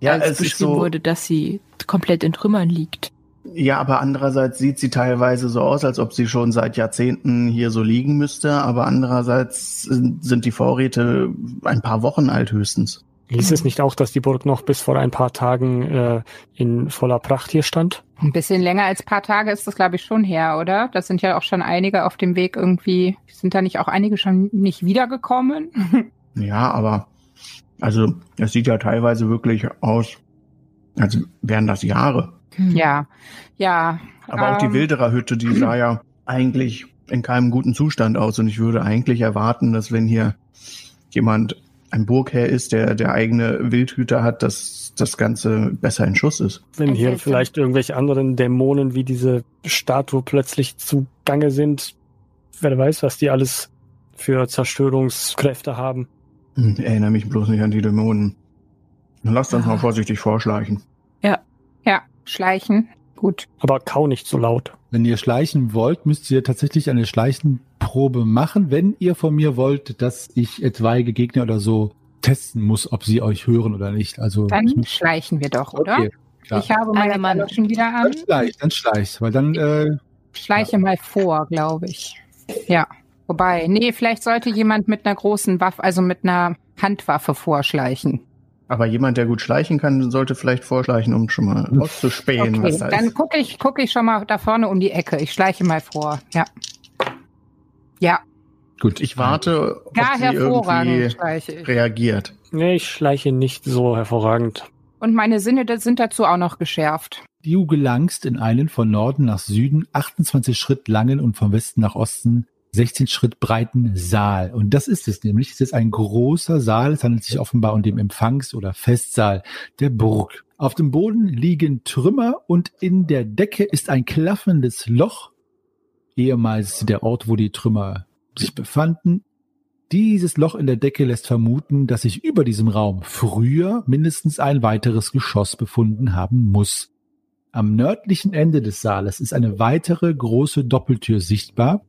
Ja, als es ist beschrieben so. wurde, dass sie komplett in Trümmern liegt. Ja, aber andererseits sieht sie teilweise so aus, als ob sie schon seit Jahrzehnten hier so liegen müsste. Aber andererseits sind die Vorräte ein paar Wochen alt höchstens. Hieß es nicht auch, dass die Burg noch bis vor ein paar Tagen äh, in voller Pracht hier stand? Ein bisschen länger als paar Tage ist das, glaube ich, schon her, oder? Das sind ja auch schon einige auf dem Weg irgendwie. Sind da nicht auch einige schon nicht wiedergekommen? Ja, aber also es sieht ja teilweise wirklich aus, als wären das Jahre. Hm. ja, ja. Aber auch die ähm, Wilderer-Hütte, die sah ja eigentlich in keinem guten Zustand aus. Und ich würde eigentlich erwarten, dass wenn hier jemand ein Burgherr ist, der der eigene Wildhüter hat, dass das Ganze besser in Schuss ist. Wenn hier vielleicht irgendwelche anderen Dämonen wie diese Statue plötzlich zugange sind, wer weiß, was die alles für Zerstörungskräfte haben. Hm, Erinnere mich bloß nicht an die Dämonen. Dann lasst uns mal vorsichtig vorschleichen. Ja, schleichen. Gut. Aber kau nicht so laut. Wenn ihr schleichen wollt, müsst ihr tatsächlich eine Schleichenprobe machen, wenn ihr von mir wollt, dass ich etwaige Gegner oder so testen muss, ob sie euch hören oder nicht. Also Dann schleichen wir doch, oder? Okay. Ich habe meine Eine Mann- Galoschen wieder an. Dann schleicht, dann schleicht, weil dann äh, Schleiche mal vor, glaube ich. Ja. Wobei, nee, vielleicht sollte jemand mit einer großen Waffe, also mit einer Handwaffe vorschleichen. Aber jemand, der gut schleichen kann, sollte vielleicht vorschleichen, um schon mal auszuspähen, Okay, was da dann ist. gucke ich, gucke ich schon mal da vorne um die Ecke. Ich schleiche mal vor. Ja. Ja, gut. Ich warte, ob gar sie hervorragend irgendwie reagiert. Nee, ich schleiche nicht so hervorragend. Und meine Sinne das sind dazu auch noch geschärft. Du gelangst in einen von Norden nach Süden 28 Schritt langen und vom Westen nach Osten 16 Schritt breiten Saal. Und das ist es nämlich. Es ist ein großer Saal. Es handelt sich offenbar um den Empfangs- oder Festsaal der Burg. Auf dem Boden liegen Trümmer und in der Decke ist ein klaffendes Loch. Ehemals der Ort, wo die Trümmer sich befanden. Dieses Loch in der Decke lässt vermuten, dass sich über diesem Raum früher mindestens ein weiteres Geschoss befunden haben muss. Am nördlichen Ende des Saales ist eine weitere große Doppeltür sichtbar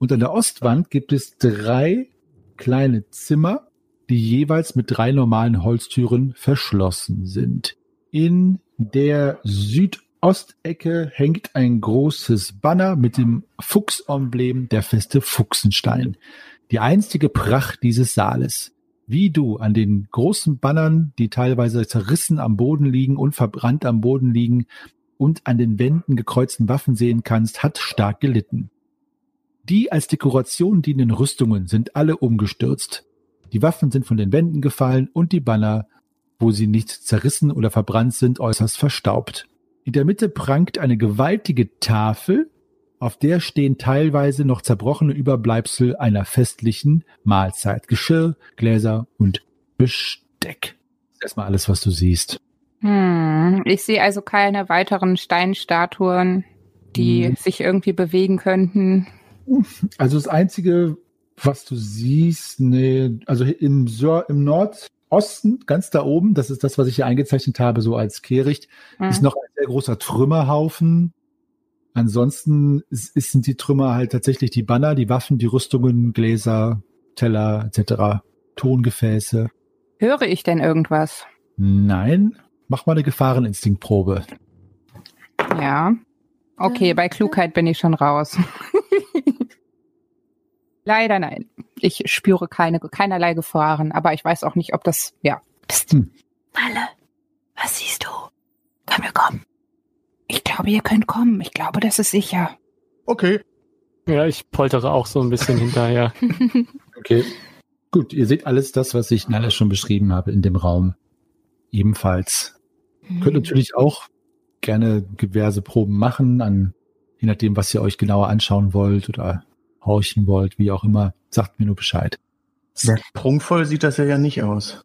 und an der Ostwand gibt es drei kleine Zimmer, die jeweils mit drei normalen Holztüren verschlossen sind. In der Südostecke hängt ein großes Banner mit dem Fuchsemblem der Feste Fuchsenstein. Die einstige Pracht dieses Saales. Wie du an den großen Bannern, die teilweise zerrissen am Boden liegen und verbrannt am Boden liegen, und an den Wänden gekreuzten Waffen sehen kannst, hat stark gelitten. Die als Dekoration dienenden Rüstungen sind alle umgestürzt. Die Waffen sind von den Wänden gefallen und die Banner, wo sie nicht zerrissen oder verbrannt sind, äußerst verstaubt. In der Mitte prangt eine gewaltige Tafel, auf der stehen teilweise noch zerbrochene Überbleibsel einer festlichen Mahlzeit. Geschirr, Gläser und Besteck. Das ist erstmal alles, was du siehst. Hm, ich sehe also keine weiteren Steinstatuen, die Hm. sich irgendwie bewegen könnten. Also das Einzige, was du siehst, ne, also im, im Nordosten, ganz da oben, das ist das, was ich hier eingezeichnet habe, so als Kehricht, Hm. ist noch ein sehr großer Trümmerhaufen. Ansonsten ist, ist- sind die Trümmer halt tatsächlich die Banner, die Waffen, die Rüstungen, Gläser, Teller etc., Tongefäße. Höre ich denn irgendwas? Nein, mach mal eine Gefahreninstinktprobe. Ja. Okay, bei Klugheit bin ich schon raus. Leider nein. Ich spüre keine, keinerlei Gefahren, aber ich weiß auch nicht, ob das, ja. Psst. Hm. Malle, was siehst du? Können wir kommen? Ich glaube, ihr könnt kommen. Ich glaube, das ist sicher. Okay. Ja, ich poltere auch so ein bisschen hinterher. Okay. Gut, ihr seht alles das, was ich alles schon beschrieben habe in dem Raum. ebenfalls. Hm. Könnt natürlich auch gerne diverse Proben machen, an, je nachdem, was ihr euch genauer anschauen wollt oder horchen wollt, wie auch immer. Sagt mir nur Bescheid. Sehr prunkvoll sieht das ja, ja nicht aus.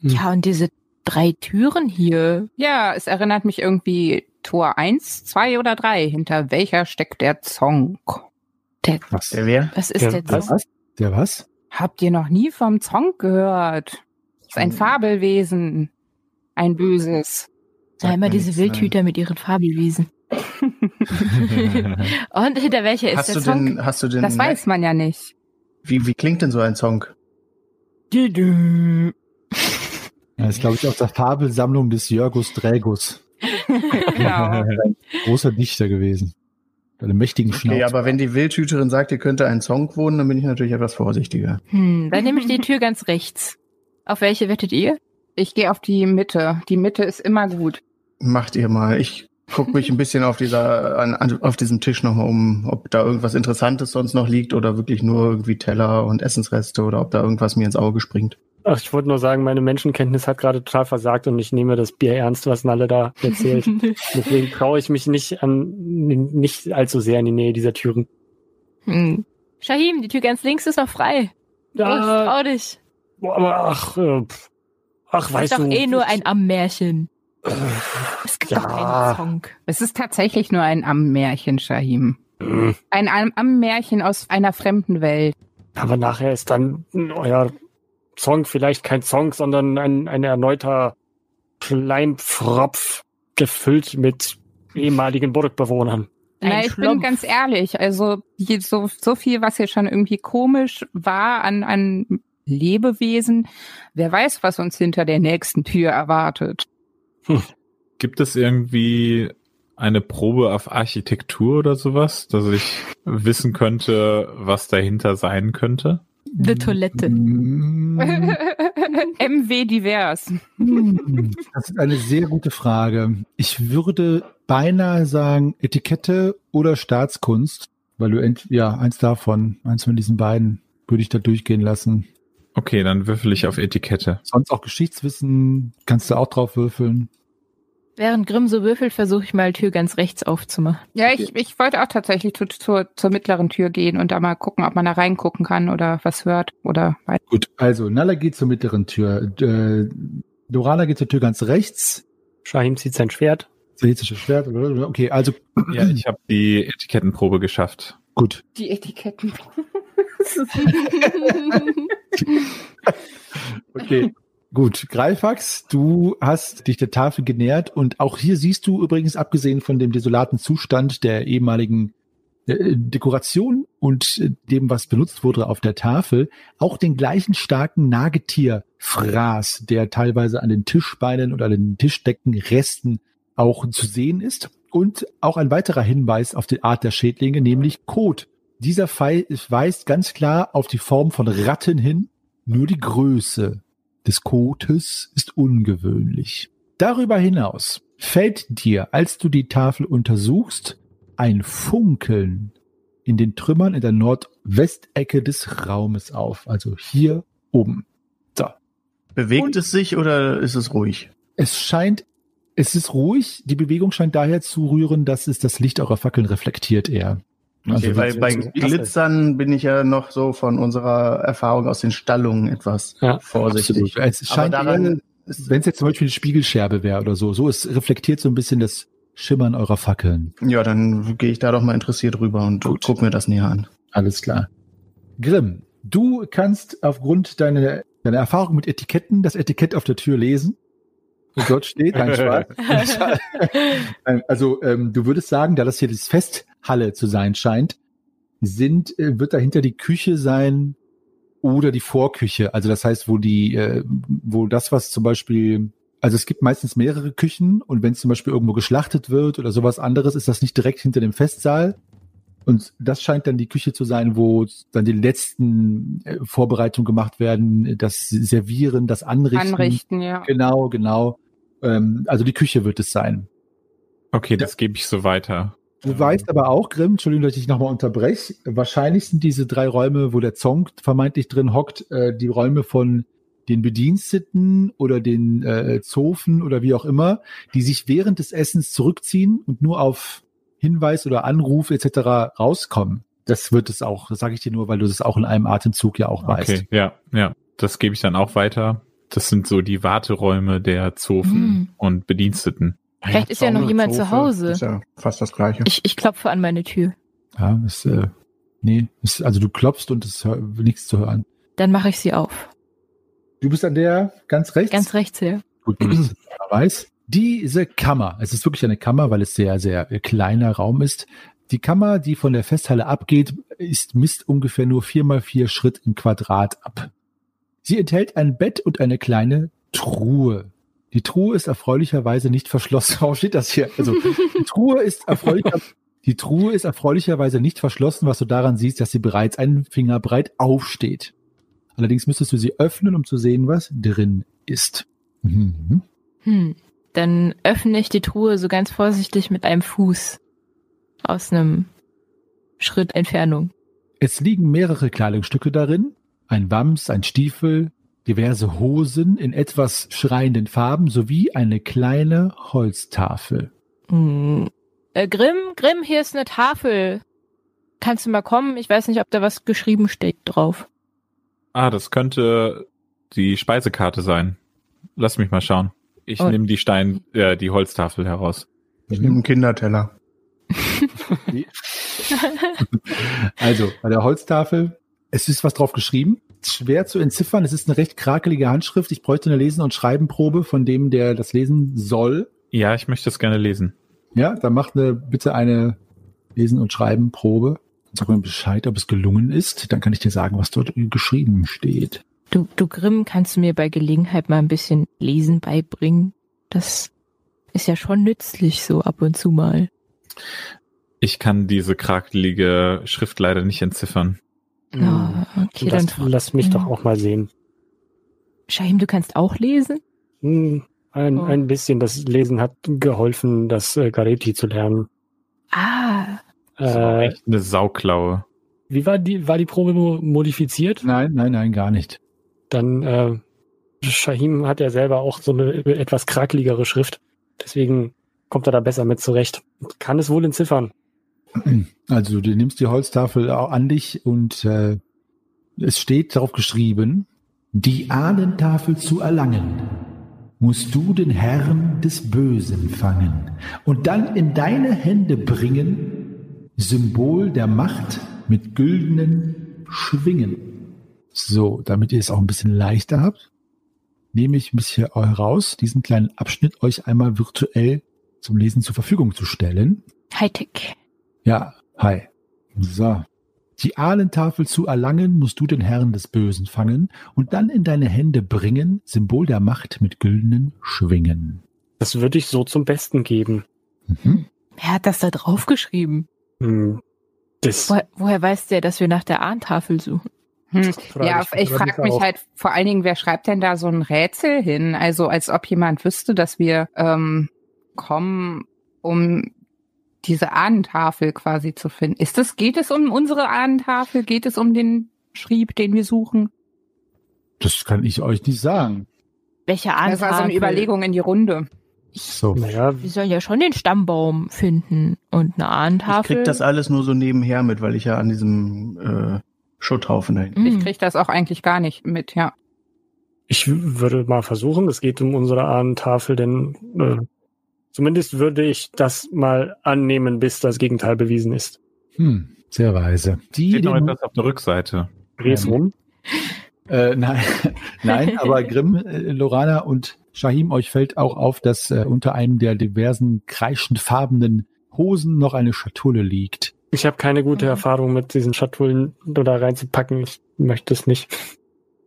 Ja, und diese drei Türen hier. Ja, es erinnert mich irgendwie Tor 1, 2 oder 3. Hinter welcher steckt der Zonk? Der, Was? Der wer? was ist der was? Zong? Der was? Habt ihr noch nie vom Zonk gehört? ist ein Fabelwesen. Ein böses. Ja, immer diese Wildhüter mit ihren Fabelwesen. Und hinter welcher ist Hast der du Song? denn, hast du denn, Das weiß man ja nicht. wie, wie klingt denn so ein Song? Das ist, glaube ich, aus der Fabelsammlung des Jörgus Drägus. genau. Ein großer Dichter gewesen. Mit einem mächtigen Schnauz. Okay, aber wenn die Wildhüterin sagt, ihr könnte ein Song wohnen, dann bin ich natürlich etwas vorsichtiger. Hm, dann nehme ich die Tür ganz rechts. Auf welche wettet ihr? Ich gehe auf die Mitte. Die Mitte ist immer gut. Macht ihr mal. Ich gucke mich ein bisschen auf dieser, an, an, auf diesem Tisch nochmal um, ob da irgendwas Interessantes sonst noch liegt oder wirklich nur irgendwie Teller und Essensreste oder ob da irgendwas mir ins Auge springt. Ach, ich wollte nur sagen, meine Menschenkenntnis hat gerade total versagt und ich nehme das Bier ernst, was Nalle da erzählt. Deswegen traue ich mich nicht an, nicht allzu sehr in die Nähe dieser Türen. hm. Shahim, die Tür ganz links ist noch frei. Los, trau dich. Aber ach, äh, pff. ach, Das weißt ist doch du. eh nur ein Ammärchen. Es gibt Ja. doch keinen Song. Es ist tatsächlich nur ein Ammärchen, Shahim. Hm, Ein Am- Ammärchen aus einer fremden Welt. Aber nachher ist dann euer Song vielleicht kein Song, sondern ein, ein erneuter Schleimpfropf gefüllt mit ehemaligen Burgbewohnern. Na, ich bin Schlumpf. ganz ehrlich, also so, so viel, was hier schon irgendwie komisch war an, an Lebewesen, wer weiß, was uns hinter der nächsten Tür erwartet. Gibt es irgendwie eine Probe auf Architektur oder sowas, dass ich wissen könnte, was dahinter sein könnte? Die Toilette. MW divers. hm, Das ist eine sehr gute Frage. Ich würde beinahe sagen Etikette oder Staatskunst, weil du ent ja eins davon, eins von diesen beiden würde ich da durchgehen lassen. Okay, dann würfel ich auf Etikette. Sonst auch Geschichtswissen kannst du auch drauf würfeln. Während Grimm so würfelt, versuche ich mal Tür ganz rechts aufzumachen. Ja, ich, ich wollte auch tatsächlich zu, zur, zur mittleren Tür gehen und da mal gucken, ob man da reingucken kann oder was hört oder weiß. Gut, also Nala geht zur mittleren Tür. Äh, Dorana geht zur Tür ganz rechts. Shahim zieht sein Schwert. Selitisches Schwert. Okay, also Ja, ich habe die Etikettenprobe geschafft. gut. Die Etiketten. Okay. Gut, Greifax, du hast dich der Tafel genähert und auch hier siehst du übrigens, abgesehen von dem desolaten Zustand der ehemaligen äh, Dekoration und äh, dem, was benutzt wurde auf der Tafel, auch den gleichen starken Nagetierfraß, der teilweise an den Tischbeinen oder an den Tischdecken Resten auch zu sehen ist. Und auch ein weiterer Hinweis auf die Art der Schädlinge, nämlich Kot. Dieser Pfeil weist ganz klar auf die Form von Ratten hin, nur die Größe des Kotes ist ungewöhnlich. Darüber hinaus fällt dir, als du die Tafel untersuchst, ein Funkeln in den Trümmern in der Nordwestecke des Raumes auf, also hier oben. So. Bewegt Und- es sich oder ist es ruhig? Es scheint, es ist ruhig, die Bewegung scheint daher zu rühren, dass es das Licht eurer Fackeln reflektiert eher. Okay, weil bei so- Glitzern bin ich ja noch so von unserer Erfahrung aus den Stallungen etwas Ja, vorsichtig. Es Aber scheint wenn es jetzt zum Beispiel eine Spiegelscherbe wäre oder so, so, es reflektiert so ein bisschen das Schimmern eurer Fackeln. ja, dann gehe ich da doch mal interessiert rüber und Gut. guck mir das näher an. Alles klar. Grimm, du kannst aufgrund deiner, deiner Erfahrung mit Etiketten das Etikett auf der Tür lesen. Und dort steht. Nein, Also ähm, du würdest sagen, da das hier das Festhalle zu sein scheint, sind äh, wird dahinter die Küche sein oder die Vorküche. Also das heißt, wo die, äh, wo das was zum Beispiel, also es gibt meistens mehrere Küchen und wenn es zum Beispiel irgendwo geschlachtet wird oder sowas anderes, ist das nicht direkt hinter dem Festsaal. Und das scheint dann die Küche zu sein, wo dann die letzten äh, Vorbereitungen gemacht werden, das Servieren, das Anrichten. Anrichten, ja. Genau, genau. Ähm, also die Küche wird es sein. Okay, das gebe ich so weiter. Du weißt aber auch, Grimm, Entschuldigung, dass ich nochmal unterbreche, wahrscheinlich sind diese drei Räume, wo der Zong vermeintlich drin hockt, äh, die Räume von den Bediensteten oder den äh, Zofen oder wie auch immer, die sich während des Essens zurückziehen und nur auf Hinweis oder Anruf etc. rauskommen. Das wird es auch. Das sage ich dir nur, weil du das auch in einem Atemzug ja auch weißt. Okay, ja, ja. Das gebe ich dann auch weiter. Das sind so die Warteräume der Zofen Hm. und Bediensteten. Vielleicht ist ja noch jemand zu Zofe, Hause. Ist ja fast das Gleiche. Ich, ich klopfe an meine Tür. Ja, ist, äh, nee, ist, also du klopfst und es hör, nichts zu hören. Dann mache ich sie auf. Du bist an der ganz rechts. Ganz rechts her. Gut, es keiner weiß. Diese Kammer, es ist wirklich eine Kammer, weil es sehr, sehr äh, kleiner Raum ist. Die Kammer, die von der Festhalle abgeht, ist, misst ungefähr nur vier mal vier Schritt im Quadrat ab. Sie enthält ein Bett und eine kleine Truhe. Die Truhe ist erfreulicherweise nicht verschlossen. Warum steht das hier? Also, die Truhe ist erfreulicher, die Truhe ist erfreulicherweise nicht verschlossen, was du daran siehst, dass sie bereits einen Finger breit aufsteht. Allerdings müsstest du sie öffnen, um zu sehen, was drin ist. Mhm. Hm. Dann öffne ich die Truhe so ganz vorsichtig mit einem Fuß aus einem Schritt Entfernung. Es liegen mehrere Kleidungsstücke darin. Ein Wams, ein Stiefel, diverse Hosen in etwas schreienden Farben sowie eine kleine Holztafel. Hm. Äh, Grimm, Grimm, hier ist eine Tafel. Kannst du mal kommen? Ich weiß nicht, ob da was geschrieben steht drauf. Ah, das könnte die Speisekarte sein. Lass mich mal schauen. Ich Oh. nehme die Stein, äh, die Holztafel heraus. Ich nehme einen Kinderteller. Also bei der Holztafel, es ist was drauf geschrieben. Schwer zu entziffern. Es ist eine recht krakelige Handschrift. Ich bräuchte eine Lesen- und Schreibenprobe von dem, der das lesen soll. Ja, ich möchte es gerne lesen. Ja, dann macht eine, bitte eine Lesen- und Schreibenprobe. Sag mir Bescheid, ob es gelungen ist. Dann kann ich dir sagen, was dort geschrieben steht. Du, du Grimm, kannst du mir bei Gelegenheit mal ein bisschen Lesen beibringen? Das ist ja schon nützlich so ab und zu mal. Ich kann diese krakelige Schrift leider nicht entziffern. Ah, okay, lass, dann lass mich ja. doch auch mal sehen. Shahim, du kannst auch lesen? Hm, ein, Oh. ein bisschen. Das Lesen hat geholfen, das äh, Gareti zu lernen. Ah, Das war Äh, echt eine Sauklaue. wie war die, war die Probe mo- modifiziert? Nein, nein, nein, gar nicht. Dann, äh, Shahim hat ja selber auch so eine etwas krakeligere Schrift. Deswegen kommt er da besser mit zurecht. Kann es wohl entziffern. Also du nimmst die Holztafel an dich und äh, es steht darauf geschrieben, die Ahnentafel zu erlangen, musst du den Herrn des Bösen fangen und dann in deine Hände bringen, Symbol der Macht mit güldenen Schwingen. So, damit ihr es auch ein bisschen leichter habt, nehme ich mich hier heraus, diesen kleinen Abschnitt euch einmal virtuell zum Lesen zur Verfügung zu stellen. Hightech. Ja, hi. So. Die Ahlentafel zu erlangen, musst du den Herrn des Bösen fangen und dann in deine Hände bringen, Symbol der Macht mit güldenen Schwingen. Das würde ich so zum Besten geben. Mhm. Wer hat das da draufgeschrieben? Hm, das Woher, woher weiß der, dass wir nach der Ahntafel suchen? Hm. frage Ja, ich ich frage mich auch. halt vor allen Dingen, wer schreibt denn da so ein Rätsel hin? Also als ob jemand wüsste, dass wir ähm, kommen, um diese Ahnentafel quasi zu finden. Ist das, geht es um unsere Ahnentafel? Geht es um den Schrieb, den wir suchen? Das kann ich euch nicht sagen. Welche Das Ahntafel? war so eine Überlegung in die Runde. So. Naja, Wir sollen ja schon den Stammbaum finden und eine Ich Ahntafel. krieg das alles nur so nebenher mit, weil ich ja an diesem äh, Schutthaufen da hinten. Ich krieg das auch eigentlich gar nicht mit, ja. ich würde mal versuchen, es geht um unsere Ahnentafel, denn äh, zumindest würde ich das mal annehmen, bis das Gegenteil bewiesen ist. Hm, sehr weise. Die, Steht noch etwas auf der Rückseite. Dreh's rum. äh, nein, nein, aber Grimm, äh, Lorana und Shahim, euch fällt auch auf, dass äh, unter einem der diversen kreischend farbenen Hosen noch eine Schatulle liegt. Ich habe keine gute Mhm. Erfahrung mit diesen Schatullen da reinzupacken. Ich möchte es nicht.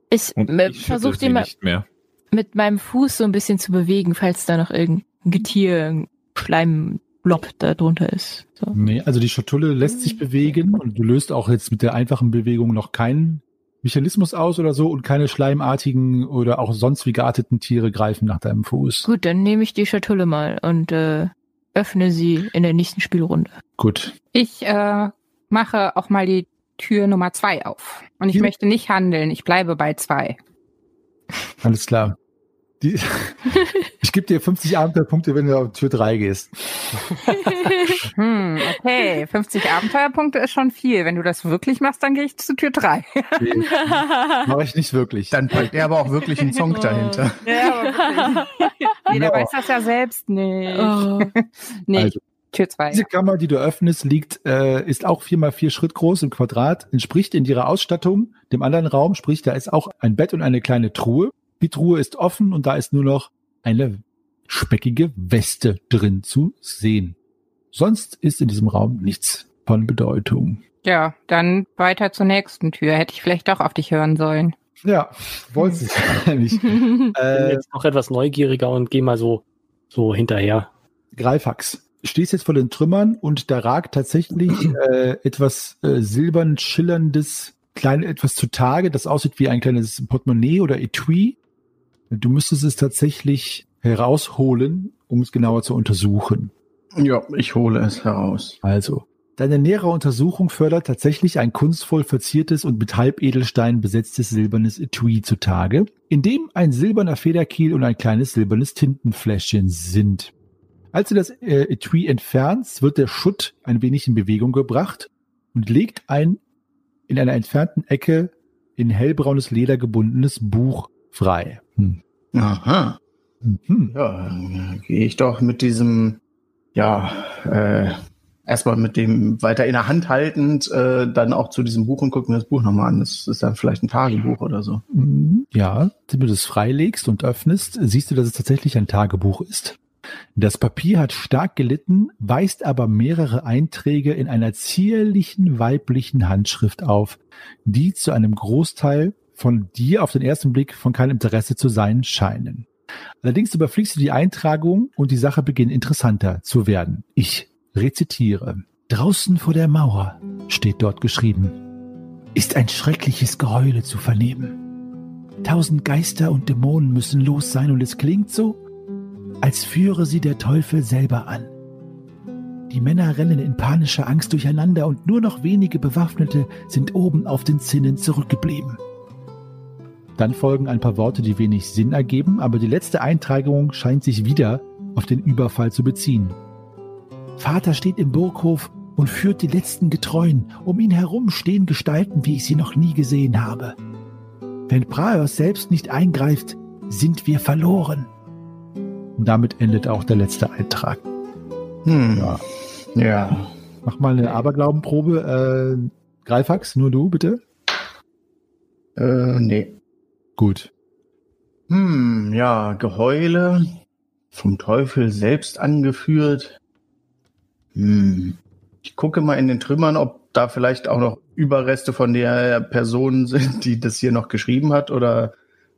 Ich, äh, ich versuche den mal nicht mehr. mit meinem Fuß so ein bisschen zu bewegen, falls da noch irgendein Getier, ein Schleimblob da drunter ist. So. Nee, also die Schatulle lässt sich bewegen und du löst auch jetzt mit der einfachen Bewegung noch keinen Mechanismus aus oder so und keine schleimartigen oder auch sonst wie gearteten Tiere greifen nach deinem Fuß. Gut, dann nehme ich die Schatulle mal und äh, öffne sie in der nächsten Spielrunde. Gut. Ich äh, mache auch mal die Tür Nummer zwei auf. Und ich Ja. möchte nicht handeln. Ich bleibe bei zwei. Alles klar. Die, ich gebe dir 50 Abenteuerpunkte, wenn du auf Tür 3 gehst. Hm, okay. 50 Abenteuerpunkte ist schon viel. Wenn du das wirklich machst, dann gehe ich zu Tür 3. Mache ich nicht wirklich. Dann packt er aber auch wirklich einen Song dahinter. Ja, aber wirklich. Jeder Ja. weiß das ja selbst nicht. Oh. Nee, Also, Tür 2. Diese Kammer, die du öffnest, liegt, äh, ist auch vier mal vier Schritt groß im Quadrat, entspricht in ihrer Ausstattung dem anderen Raum, sprich, da ist auch ein Bett und eine kleine Truhe. Die Truhe ist offen und da ist nur noch eine speckige Weste drin zu sehen. Sonst ist in diesem Raum nichts von Bedeutung. Ja, dann weiter zur nächsten Tür. Hätte ich vielleicht doch auf dich hören sollen. Ja, wollte ich nicht. Ich bin Äh, jetzt noch etwas neugieriger und gehe mal so, so hinterher. Greifax. Du stehst jetzt vor den Trümmern und da ragt tatsächlich äh, etwas äh, silbern schillerndes, klein etwas zutage, das aussieht wie ein kleines Portemonnaie oder Etui. Du müsstest es tatsächlich herausholen, um es genauer zu untersuchen. Ja, ich hole es heraus. Also, deine nähere Untersuchung fördert tatsächlich ein kunstvoll verziertes und mit Halbedelstein besetztes silbernes Etui zutage, in dem ein silberner Federkiel und ein kleines silbernes Tintenfläschchen sind. Als du das äh, Etui entfernst, wird der Schutt ein wenig in Bewegung gebracht und legt ein in einer entfernten Ecke in hellbraunes Leder gebundenes Buch frei. Hm. Aha. Mhm. Ja, dann gehe ich doch mit diesem, ja, äh, erstmal mit dem weiter in der Hand haltend, äh, dann auch zu diesem Buch und gucke mir das Buch nochmal an. Das ist dann vielleicht ein Tagebuch oder so. Mhm. Ja, wenn du das freilegst und öffnest, siehst du, dass es tatsächlich ein Tagebuch ist. Das Papier hat stark gelitten, weist aber mehrere Einträge in einer zierlichen weiblichen Handschrift auf, die zu einem Großteil von dir auf den ersten Blick von keinem Interesse zu sein scheinen. Allerdings überfliegst du die Eintragung und die Sache beginnt interessanter zu werden. Ich rezitiere. Draußen vor der Mauer steht dort geschrieben ist ein schreckliches Geheule zu vernehmen. Tausend Geister und Dämonen müssen los sein und es klingt so, als führe sie der Teufel selber an. Die Männer rennen in panischer Angst durcheinander und nur noch wenige Bewaffnete sind oben auf den Zinnen zurückgeblieben. Dann folgen ein paar Worte, die wenig Sinn ergeben, aber die letzte Eintragung scheint sich wieder auf den Überfall zu beziehen. Vater steht im Burghof und führt die letzten Getreuen. Um ihn herum stehen Gestalten, wie ich sie noch nie gesehen habe. Wenn Praeus selbst nicht eingreift, sind wir verloren. Und damit endet auch der letzte Eintrag. Hm. Ja. Ja. Mach mal eine Aberglaubenprobe. Äh, Greifax, nur du, bitte. Äh, nee. Gut. Hm, ja, Geheule. Vom Teufel selbst angeführt. Hm. Ich gucke mal in den Trümmern, ob da vielleicht auch noch Überreste von der Person sind, die das hier noch geschrieben hat oder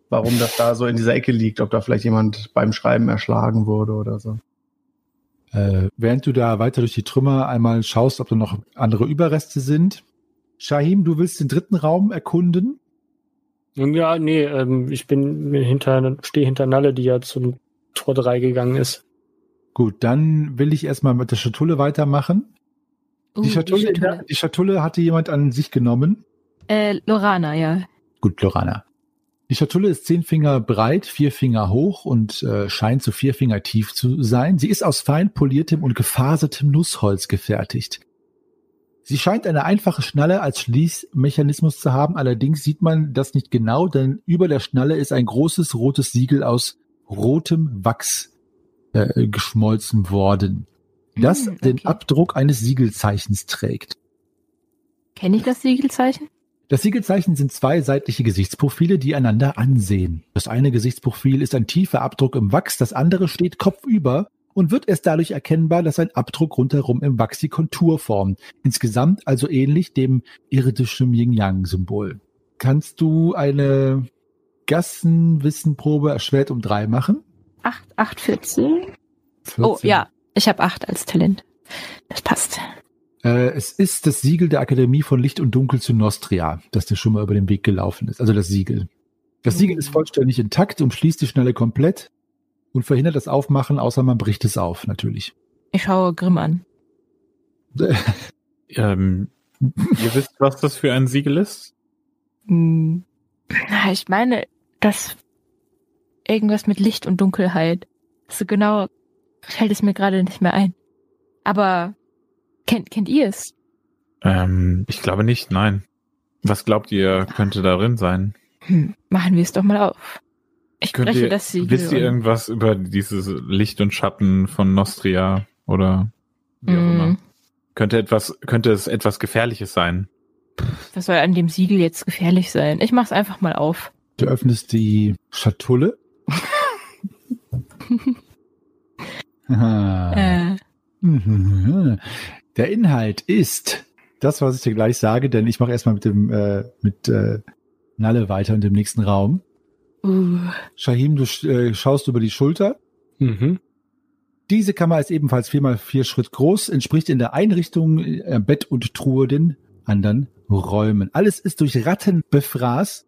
warum das da so in dieser Ecke liegt, ob da vielleicht jemand beim Schreiben erschlagen wurde oder so. Äh, während du da weiter durch die Trümmer einmal schaust, ob da noch andere Überreste sind. Shahim, du willst den dritten Raum erkunden? Ja, nee, ähm, ich bin hinter, stehe hinter Nalle, die ja zum Tor 3 gegangen ist. Gut, dann will ich erstmal mit der Schatulle weitermachen. Uh, Die Schatulle, die Schatulle. die Schatulle hatte jemand an sich genommen. Äh, Lorana, ja. Gut, Lorana. Die Schatulle ist zehn Finger breit, vier Finger hoch und äh, scheint so vier Finger tief zu sein. Sie ist aus fein poliertem und gefasertem Nussholz gefertigt. Sie scheint eine einfache Schnalle als Schließmechanismus zu haben, allerdings sieht man das nicht genau, denn über der Schnalle ist ein großes rotes Siegel aus rotem Wachs äh, geschmolzen worden, das Hm, den okay. Abdruck eines Siegelzeichens trägt. Kenne ich das Siegelzeichen? Das Siegelzeichen sind zwei seitliche Gesichtsprofile, die einander ansehen. Das eine Gesichtsprofil ist ein tiefer Abdruck im Wachs, das andere steht kopfüber und wird erst dadurch erkennbar, dass ein Abdruck rundherum im Wachs die Kontur formt. Insgesamt also ähnlich dem irdischen Yin-Yang-Symbol. Kannst du eine Gassenwissenprobe erschwert um drei machen? 8, 8, 14. 14. Oh, ja. Ich habe 8 als Talent. Das passt. Äh, es ist das Siegel der Akademie von Licht und Dunkel zu Nostria, das dir schon mal über den Weg gelaufen ist. Also das Siegel. Das Siegel ist vollständig intakt, umschließt die Schnalle komplett und verhindert das Aufmachen, außer man bricht es auf, natürlich. Ich schaue Grimm an. Ähm, ihr wisst, was das für ein Siegel ist? Hm. Na, Ich meine, das irgendwas mit Licht und Dunkelheit. So genau fällt es mir gerade nicht mehr ein. Aber kennt, kennt ihr es? Ähm, ich glaube nicht, nein. Was glaubt ihr, könnte darin sein? Hm, machen wir es doch mal auf. Ich Könnt breche ihr, das Siegel. wisst ihr und- irgendwas über dieses Licht und Schatten von Nostria oder wie auch Mm, immer? Könnte etwas, könnte es etwas Gefährliches sein? Was soll an dem Siegel jetzt gefährlich sein? Ich mach's einfach mal auf. Du öffnest die Schatulle. Äh. Der Inhalt ist das, was ich dir gleich sage, denn ich mache erstmal mit dem äh, mit äh, Nalle weiter in dem nächsten Raum. Uh, Shahim, du äh, schaust über die Schulter. Mhm. Diese Kammer ist ebenfalls vier mal vier Schritt groß, entspricht in der Einrichtung äh, Bett und Truhe den anderen Räumen. Alles ist durch Ratten befraßt,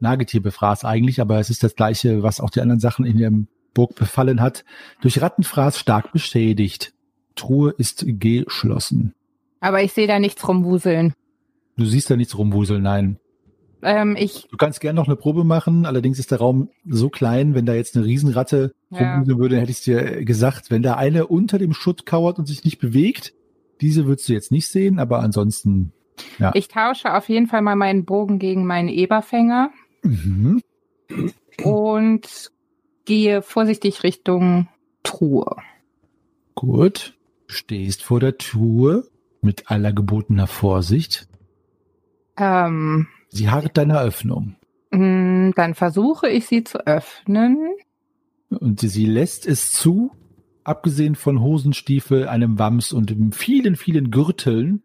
Nagetier befraßt eigentlich, aber es ist das gleiche, was auch die anderen Sachen in der Burg befallen hat. Durch Rattenfraß stark beschädigt. Truhe ist geschlossen. Aber ich sehe da nichts rumwuseln. Du siehst da nichts rumwuseln, nein. Ähm, ich, Du kannst gerne noch eine Probe machen, allerdings ist der Raum so klein, wenn da jetzt eine Riesenratte Ja. würde, hätte ich dir gesagt. Wenn da eine unter dem Schutt kauert und sich nicht bewegt, diese würdest du jetzt nicht sehen, aber ansonsten, ja. ich tausche auf jeden Fall mal meinen Bogen gegen meinen Eberfänger Mhm. und gehe vorsichtig Richtung Truhe. Gut. Du stehst vor der Truhe mit aller gebotener Vorsicht. Ähm, Sie harrt deiner Öffnung. mh, dann versuche ich sie zu öffnen. Und sie lässt es zu, abgesehen von Hosenstiefel, einem Wams und vielen, vielen Gürteln,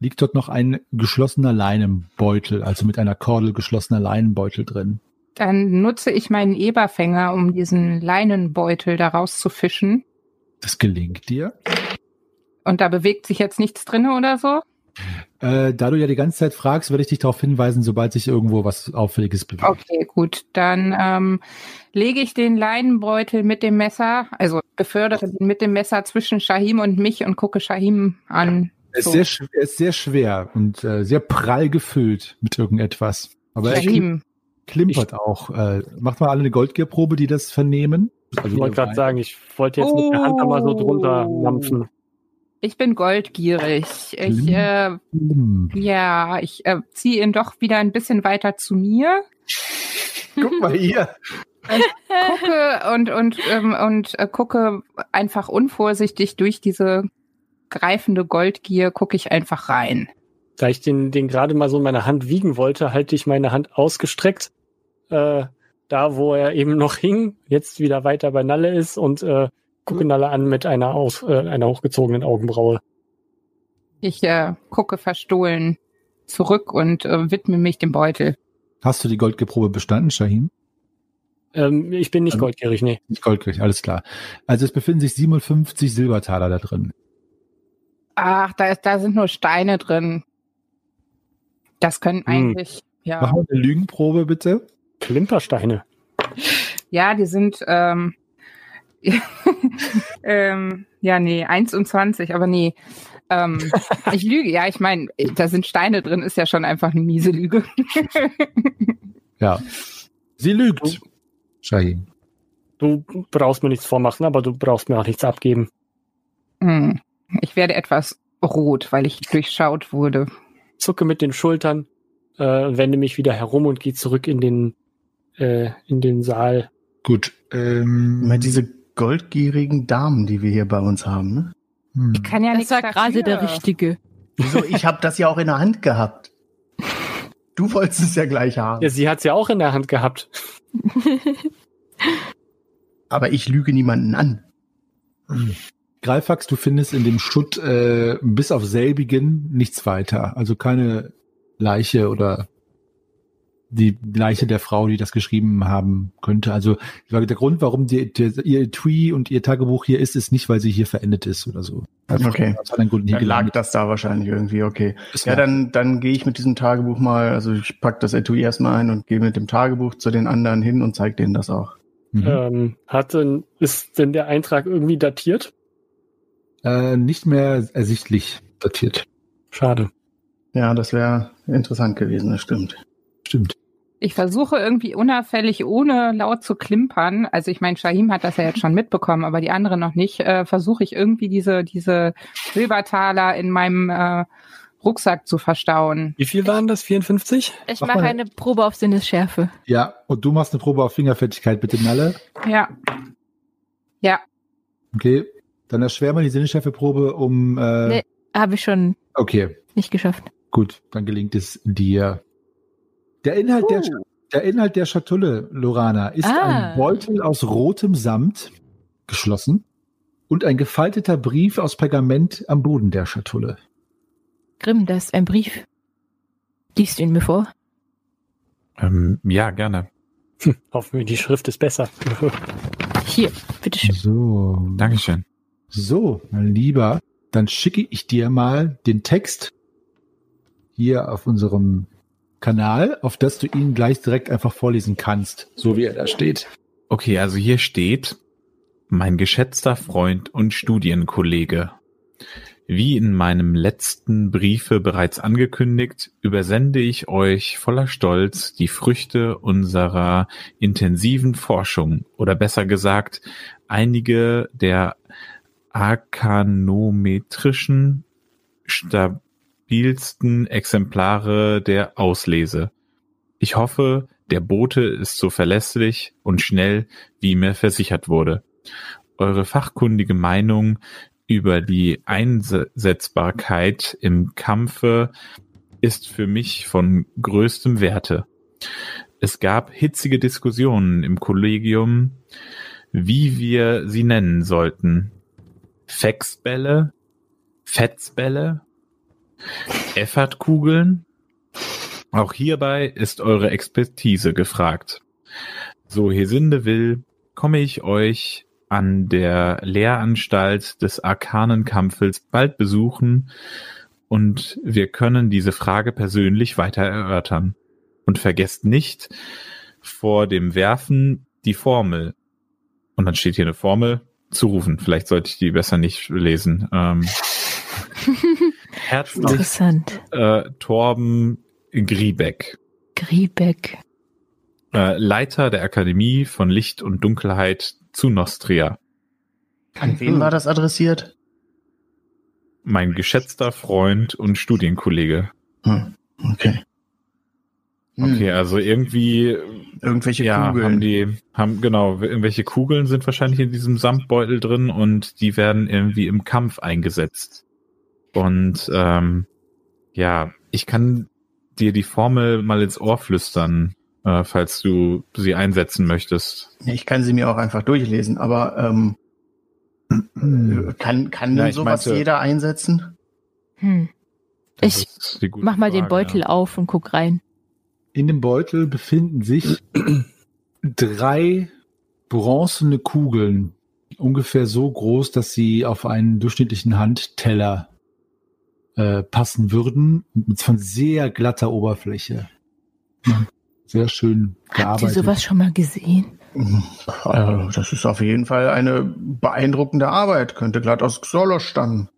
liegt dort noch ein geschlossener Leinenbeutel, also mit einer Kordel geschlossener Leinenbeutel drin. Dann nutze ich meinen Eberfänger, um diesen Leinenbeutel da rauszufischen. Das gelingt dir. Und da bewegt sich jetzt nichts drinne oder so? Äh, da du ja die ganze Zeit fragst, werde ich dich darauf hinweisen, sobald sich irgendwo was Auffälliges bewegt. Okay, gut. Dann ähm, lege ich den Leinenbeutel mit dem Messer, also befördere den mit dem Messer zwischen Shahim und mich und gucke Shahim an. Er ist, So. sehr, er ist sehr schwer und äh, sehr prall gefüllt mit irgendetwas. Aber er Shahim, klimpert auch. Äh, macht mal alle eine Goldgierprobe, die das vernehmen. Also Ich wollte gerade sagen, ich wollte jetzt mit der Hand da mal so drunter Oh. Ich bin goldgierig. Ich, Schlimm. äh, Hm. ja, ich äh, ziehe ihn doch wieder ein bisschen weiter zu mir. Guck mal hier. gucke und und ähm, und äh, gucke einfach unvorsichtig durch diese greifende Goldgier gucke ich einfach rein. Da ich den, den gerade mal so in meiner Hand wiegen wollte, halte ich meine Hand ausgestreckt, äh, da wo er eben noch hing, jetzt wieder weiter bei Nalle ist und äh, gucke Nalle an mit einer, aus, äh, einer hochgezogenen Augenbraue. Ich äh, gucke verstohlen zurück und äh, widme mich dem Beutel. Hast du die Goldgierprobe bestanden, Shahim? Ähm, ich bin nicht Ähm, goldgierig, nee. Nicht goldgierig, alles klar. Also es befinden sich 57 Silbertaler da drin. Ach, da ist, da sind nur Steine drin. Das können Hm. eigentlich, ja, Mach mal eine Lügenprobe, bitte. Klimpersteine. ja, die sind, ähm, ähm, ja, nee, 1 und 20, aber nee. Ähm, ich lüge, ja, ich meine, da sind Steine drin, ist ja schon einfach eine miese Lüge. Ja. Sie lügt. Shahim. Du brauchst mir nichts vormachen, aber du brauchst mir auch nichts abgeben. Hm. Ich werde etwas rot, weil ich durchschaut wurde. Zucke mit den Schultern, äh, wende mich wieder herum und gehe zurück in den, äh, in den Saal. Gut. Ähm, diese goldgierigen Damen, die wir hier bei uns haben. Ne? hm. Ich kann ja das nichts war gerade der Richtige. Wieso? Ich habe das ja auch in der Hand gehabt. Du wolltest es ja gleich haben. Ja, sie hat's ja auch in der Hand gehabt. Aber ich lüge niemanden an. Greifax, du findest in dem Schutt äh, bis auf selbigen nichts weiter. Also keine Leiche oder die Leiche der Frau, die das geschrieben haben könnte. Also der Grund, warum die, der, ihr Twee und ihr Tagebuch hier ist, ist nicht, weil sie hier verendet ist oder so. Einfach Okay. Hier Dann lag das da wahrscheinlich irgendwie, okay. Ja, dann, dann gehe ich mit diesem Tagebuch mal, also ich pack das Etui erstmal ein und gehe mit dem Tagebuch zu den anderen hin und zeige denen das auch. Mhm. Ähm, hat denn, ist denn der Eintrag irgendwie datiert? Äh, nicht mehr ersichtlich datiert. Schade. Ja, das wäre interessant gewesen, das stimmt. Stimmt. Ich versuche irgendwie unauffällig, ohne laut zu klimpern, also ich meine, Shahim hat das ja jetzt schon mitbekommen, aber die anderen noch nicht, äh, versuche ich irgendwie diese, diese Silbertaler in meinem äh, Rucksack zu verstauen. Wie viel waren das? 54? Ich Mach mache mal- eine Probe auf Sinnesschärfe. Ja, und du machst eine Probe auf Fingerfertigkeit, bitte, Nalle. Ja. Ja. Okay, dann erschwer mal die Sinneschärfe-Probe um... Äh, Nee. Habe ich schon Okay, nicht geschafft. gut, dann gelingt es dir. Der Inhalt, der, der Inhalt der Schatulle, Lorana, ist Ah. ein Beutel aus rotem Samt, geschlossen, und ein gefalteter Brief aus Pergament am Boden der Schatulle. Grimm, das ist ein Brief. Liest du ihn mir vor? Ähm, ja, gerne. Hoffen wir, die Schrift ist besser. Hier, bitteschön. So, Dankeschön. So, mein Lieber, dann schicke ich dir mal den Text hier auf unserem Kanal, auf das du ihn gleich direkt einfach vorlesen kannst, so wie er da steht. Okay, also hier steht, mein geschätzter Freund und Studienkollege. Wie in meinem letzten Briefe bereits angekündigt, übersende ich euch voller Stolz die Früchte unserer intensiven Forschung oder besser gesagt einige der arkanometrischen stabilsten Exemplare der Auslese. Ich hoffe, der Bote ist so verlässlich und schnell, wie mir versichert wurde. Eure fachkundige Meinung über die Einsetzbarkeit im Kampfe ist für mich von größtem Werte. Es gab hitzige Diskussionen im Kollegium, wie wir sie nennen sollten. Fexbälle, Fetzbälle, Effertkugeln. Auch hierbei ist eure Expertise gefragt. So Hesinde will, komme ich euch an der Lehranstalt des Arkanenkampfels bald besuchen und wir können diese Frage persönlich weiter erörtern. Und vergesst nicht vor dem Werfen die Formel. Und dann steht hier eine Formel zu rufen. Vielleicht sollte ich die besser nicht lesen. Ähm, herzlich Interessant. äh, Torben Griebeck, Griebeck. äh, Leiter der Akademie von Licht und Dunkelheit zu Nostria. An wen war das adressiert? Mein geschätzter Freund und Studienkollege. Hm, okay. Hm, Okay, also irgendwie, Irgendwelche ja, Kugeln. haben die, haben, genau, irgendwelche Kugeln sind wahrscheinlich in diesem Samtbeutel drin und die werden irgendwie im Kampf eingesetzt. Und, ähm, ja, ich kann dir die Formel mal ins Ohr flüstern, äh, falls du sie einsetzen möchtest. ich kann sie mir auch einfach durchlesen, aber ähm, kann, kann Ja, denn sowas meinte- jeder einsetzen? Hm. Ich Mach mal den Frage, Beutel ja. auf und guck rein. In dem Beutel befinden sich drei bronzene Kugeln, ungefähr so groß, dass sie auf einen durchschnittlichen Handteller äh, passen würden, mit von sehr glatter Oberfläche. Ja, sehr schön Habt ihr gearbeitet. sowas schon mal gesehen? Also, das ist auf jeden Fall eine beeindruckende Arbeit. Könnte glatt aus Xolos stammen.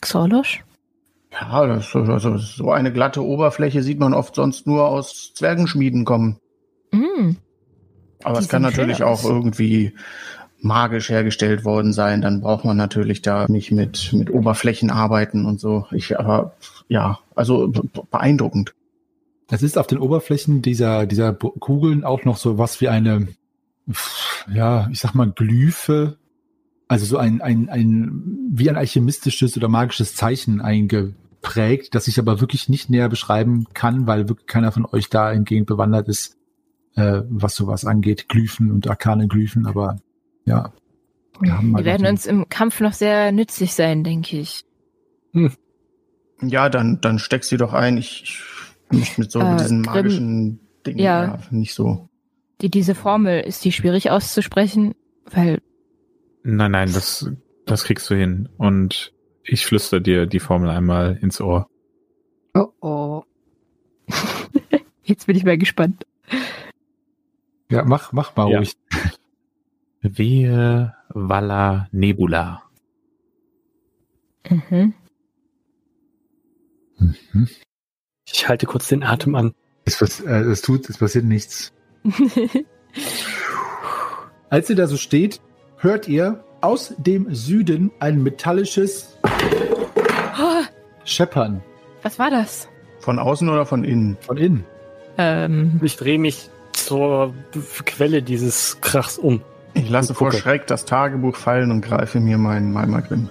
Xolosch? Ja, das, also so eine glatte Oberfläche sieht man oft sonst nur aus Zwergenschmieden kommen. Hm. Aber Die es kann natürlich auch irgendwie magisch hergestellt worden sein. Dann braucht man natürlich da nicht mit, mit Oberflächen arbeiten und so. Ich, aber ja, also be- beeindruckend. Es ist auf den Oberflächen dieser, dieser Kugeln auch noch so was wie eine, ja, ich sag mal, Glyphe, also so ein, ein, ein, wie ein alchemistisches oder magisches Zeichen eingeprägt, das ich aber wirklich nicht näher beschreiben kann, weil wirklich keiner von euch da hingehend bewandert ist, äh, was sowas angeht, Glyphen und arkane Glyphen, aber ja. Wir haben mal Die werden uns im Kampf noch sehr nützlich sein, denke ich. Ja, dann, dann steck sie doch ein. Ich, ich mich mit so Äh, diesen Grimm, magischen Dingen ja. ja. nicht so. Die, diese Formel, ist die schwierig auszusprechen? Weil, Nein, nein, das, das kriegst du hin. Und ich flüster dir die Formel einmal ins Ohr. oh oh. Jetzt bin ich mal gespannt. Ja, mach, mach mal Ja. ruhig. Wehe Walla Nebula. Mhm. Mhm. Ich halte kurz den Atem an. Es, äh, es tut, es passiert nichts. Als ihr da so steht, hört ihr aus dem Süden ein metallisches Oh, Scheppern was war das? Von außen oder von innen? von innen. Ähm, Ich drehe mich zur Quelle dieses Krachs um. Ich lasse vor. Schreck das Tagebuch fallen und greife mir meinen Malmagrim.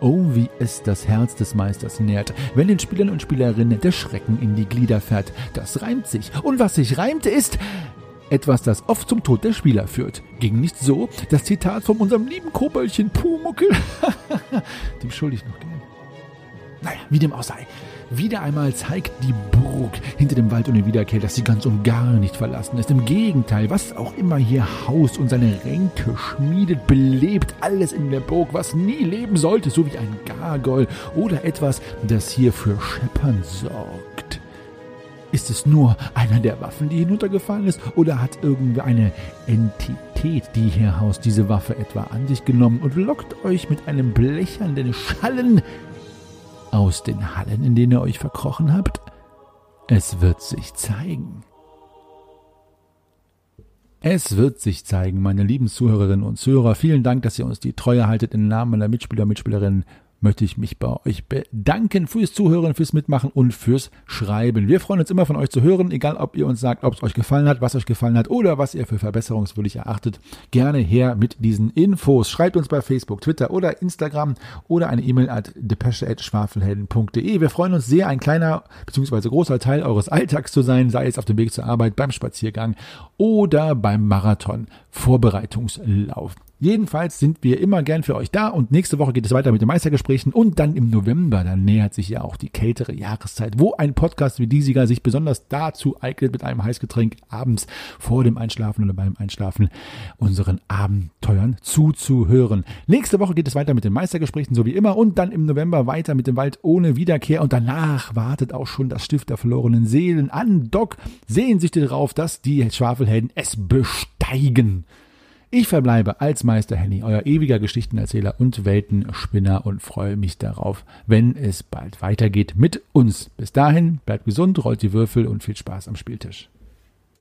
Oh, wie es das Herz des Meisters nährt, wenn den Spielern und Spielerinnen der Schrecken in die Glieder fährt. Das reimt sich. Und was sich reimt, ist etwas, das oft zum Tod der Spieler führt. Ging nicht so? Das Zitat von unserem lieben Koboldchen Pumuckel. dem schuldig noch Geld. Naja, wie dem auch sei. Wieder einmal zeigt die Burg hinter dem Wald ohne Wiederkehr, dass sie ganz und gar nicht verlassen ist. Im Gegenteil, was auch immer hier haust und seine Ränke schmiedet, belebt alles in der Burg, was nie leben sollte, so wie ein Gargoyle oder etwas, das hier für Scheppern sorgt. Ist es nur einer der Waffen, die hinuntergefallen ist, oder hat irgendeine Entität, die hier haust, diese Waffe etwa an sich genommen und lockt euch mit einem blechernden Schallen aus den Hallen, in denen ihr euch verkrochen habt? Es wird sich zeigen. Es wird sich zeigen, meine lieben Zuhörerinnen und Zuhörer. Vielen Dank, dass ihr uns die Treue haltet. Im Namen meiner Mitspieler und Mitspielerinnen möchte ich mich bei euch bedanken fürs Zuhören, fürs Mitmachen und fürs Schreiben. Wir freuen uns immer von euch zu hören, egal ob ihr uns sagt, ob es euch gefallen hat, was euch gefallen hat oder was ihr für verbesserungswürdig erachtet. Gerne her mit diesen Infos. Schreibt uns bei Facebook, Twitter oder Instagram oder eine E-Mail at depesche.schwafelhelden.de. Wir freuen uns sehr, ein kleiner bzw. großer Teil eures Alltags zu sein, sei es auf dem Weg zur Arbeit, beim Spaziergang oder beim Marathon Vorbereitungslauf. Jedenfalls sind wir immer gern für euch da und nächste Woche geht es weiter mit den Meistergesprächen und dann im November, dann nähert sich ja auch die kältere Jahreszeit, wo ein Podcast wie dieser sich besonders dazu eignet, mit einem Heißgetränk abends vor dem Einschlafen oder beim Einschlafen unseren Abenteuern zuzuhören. Nächste Woche geht es weiter mit den Meistergesprächen, so wie immer, und dann im November weiter mit dem Wald ohne Wiederkehr und danach wartet auch schon das Stift der verlorenen Seelen an. Doc, sehnsüchtig darauf, dass die Schwafelhelden es besteigen. Ich verbleibe als Meister Henny, euer ewiger Geschichtenerzähler und Weltenspinner und freue mich darauf, wenn es bald weitergeht mit uns. Bis dahin, bleibt gesund, rollt die Würfel und viel Spaß am Spieltisch.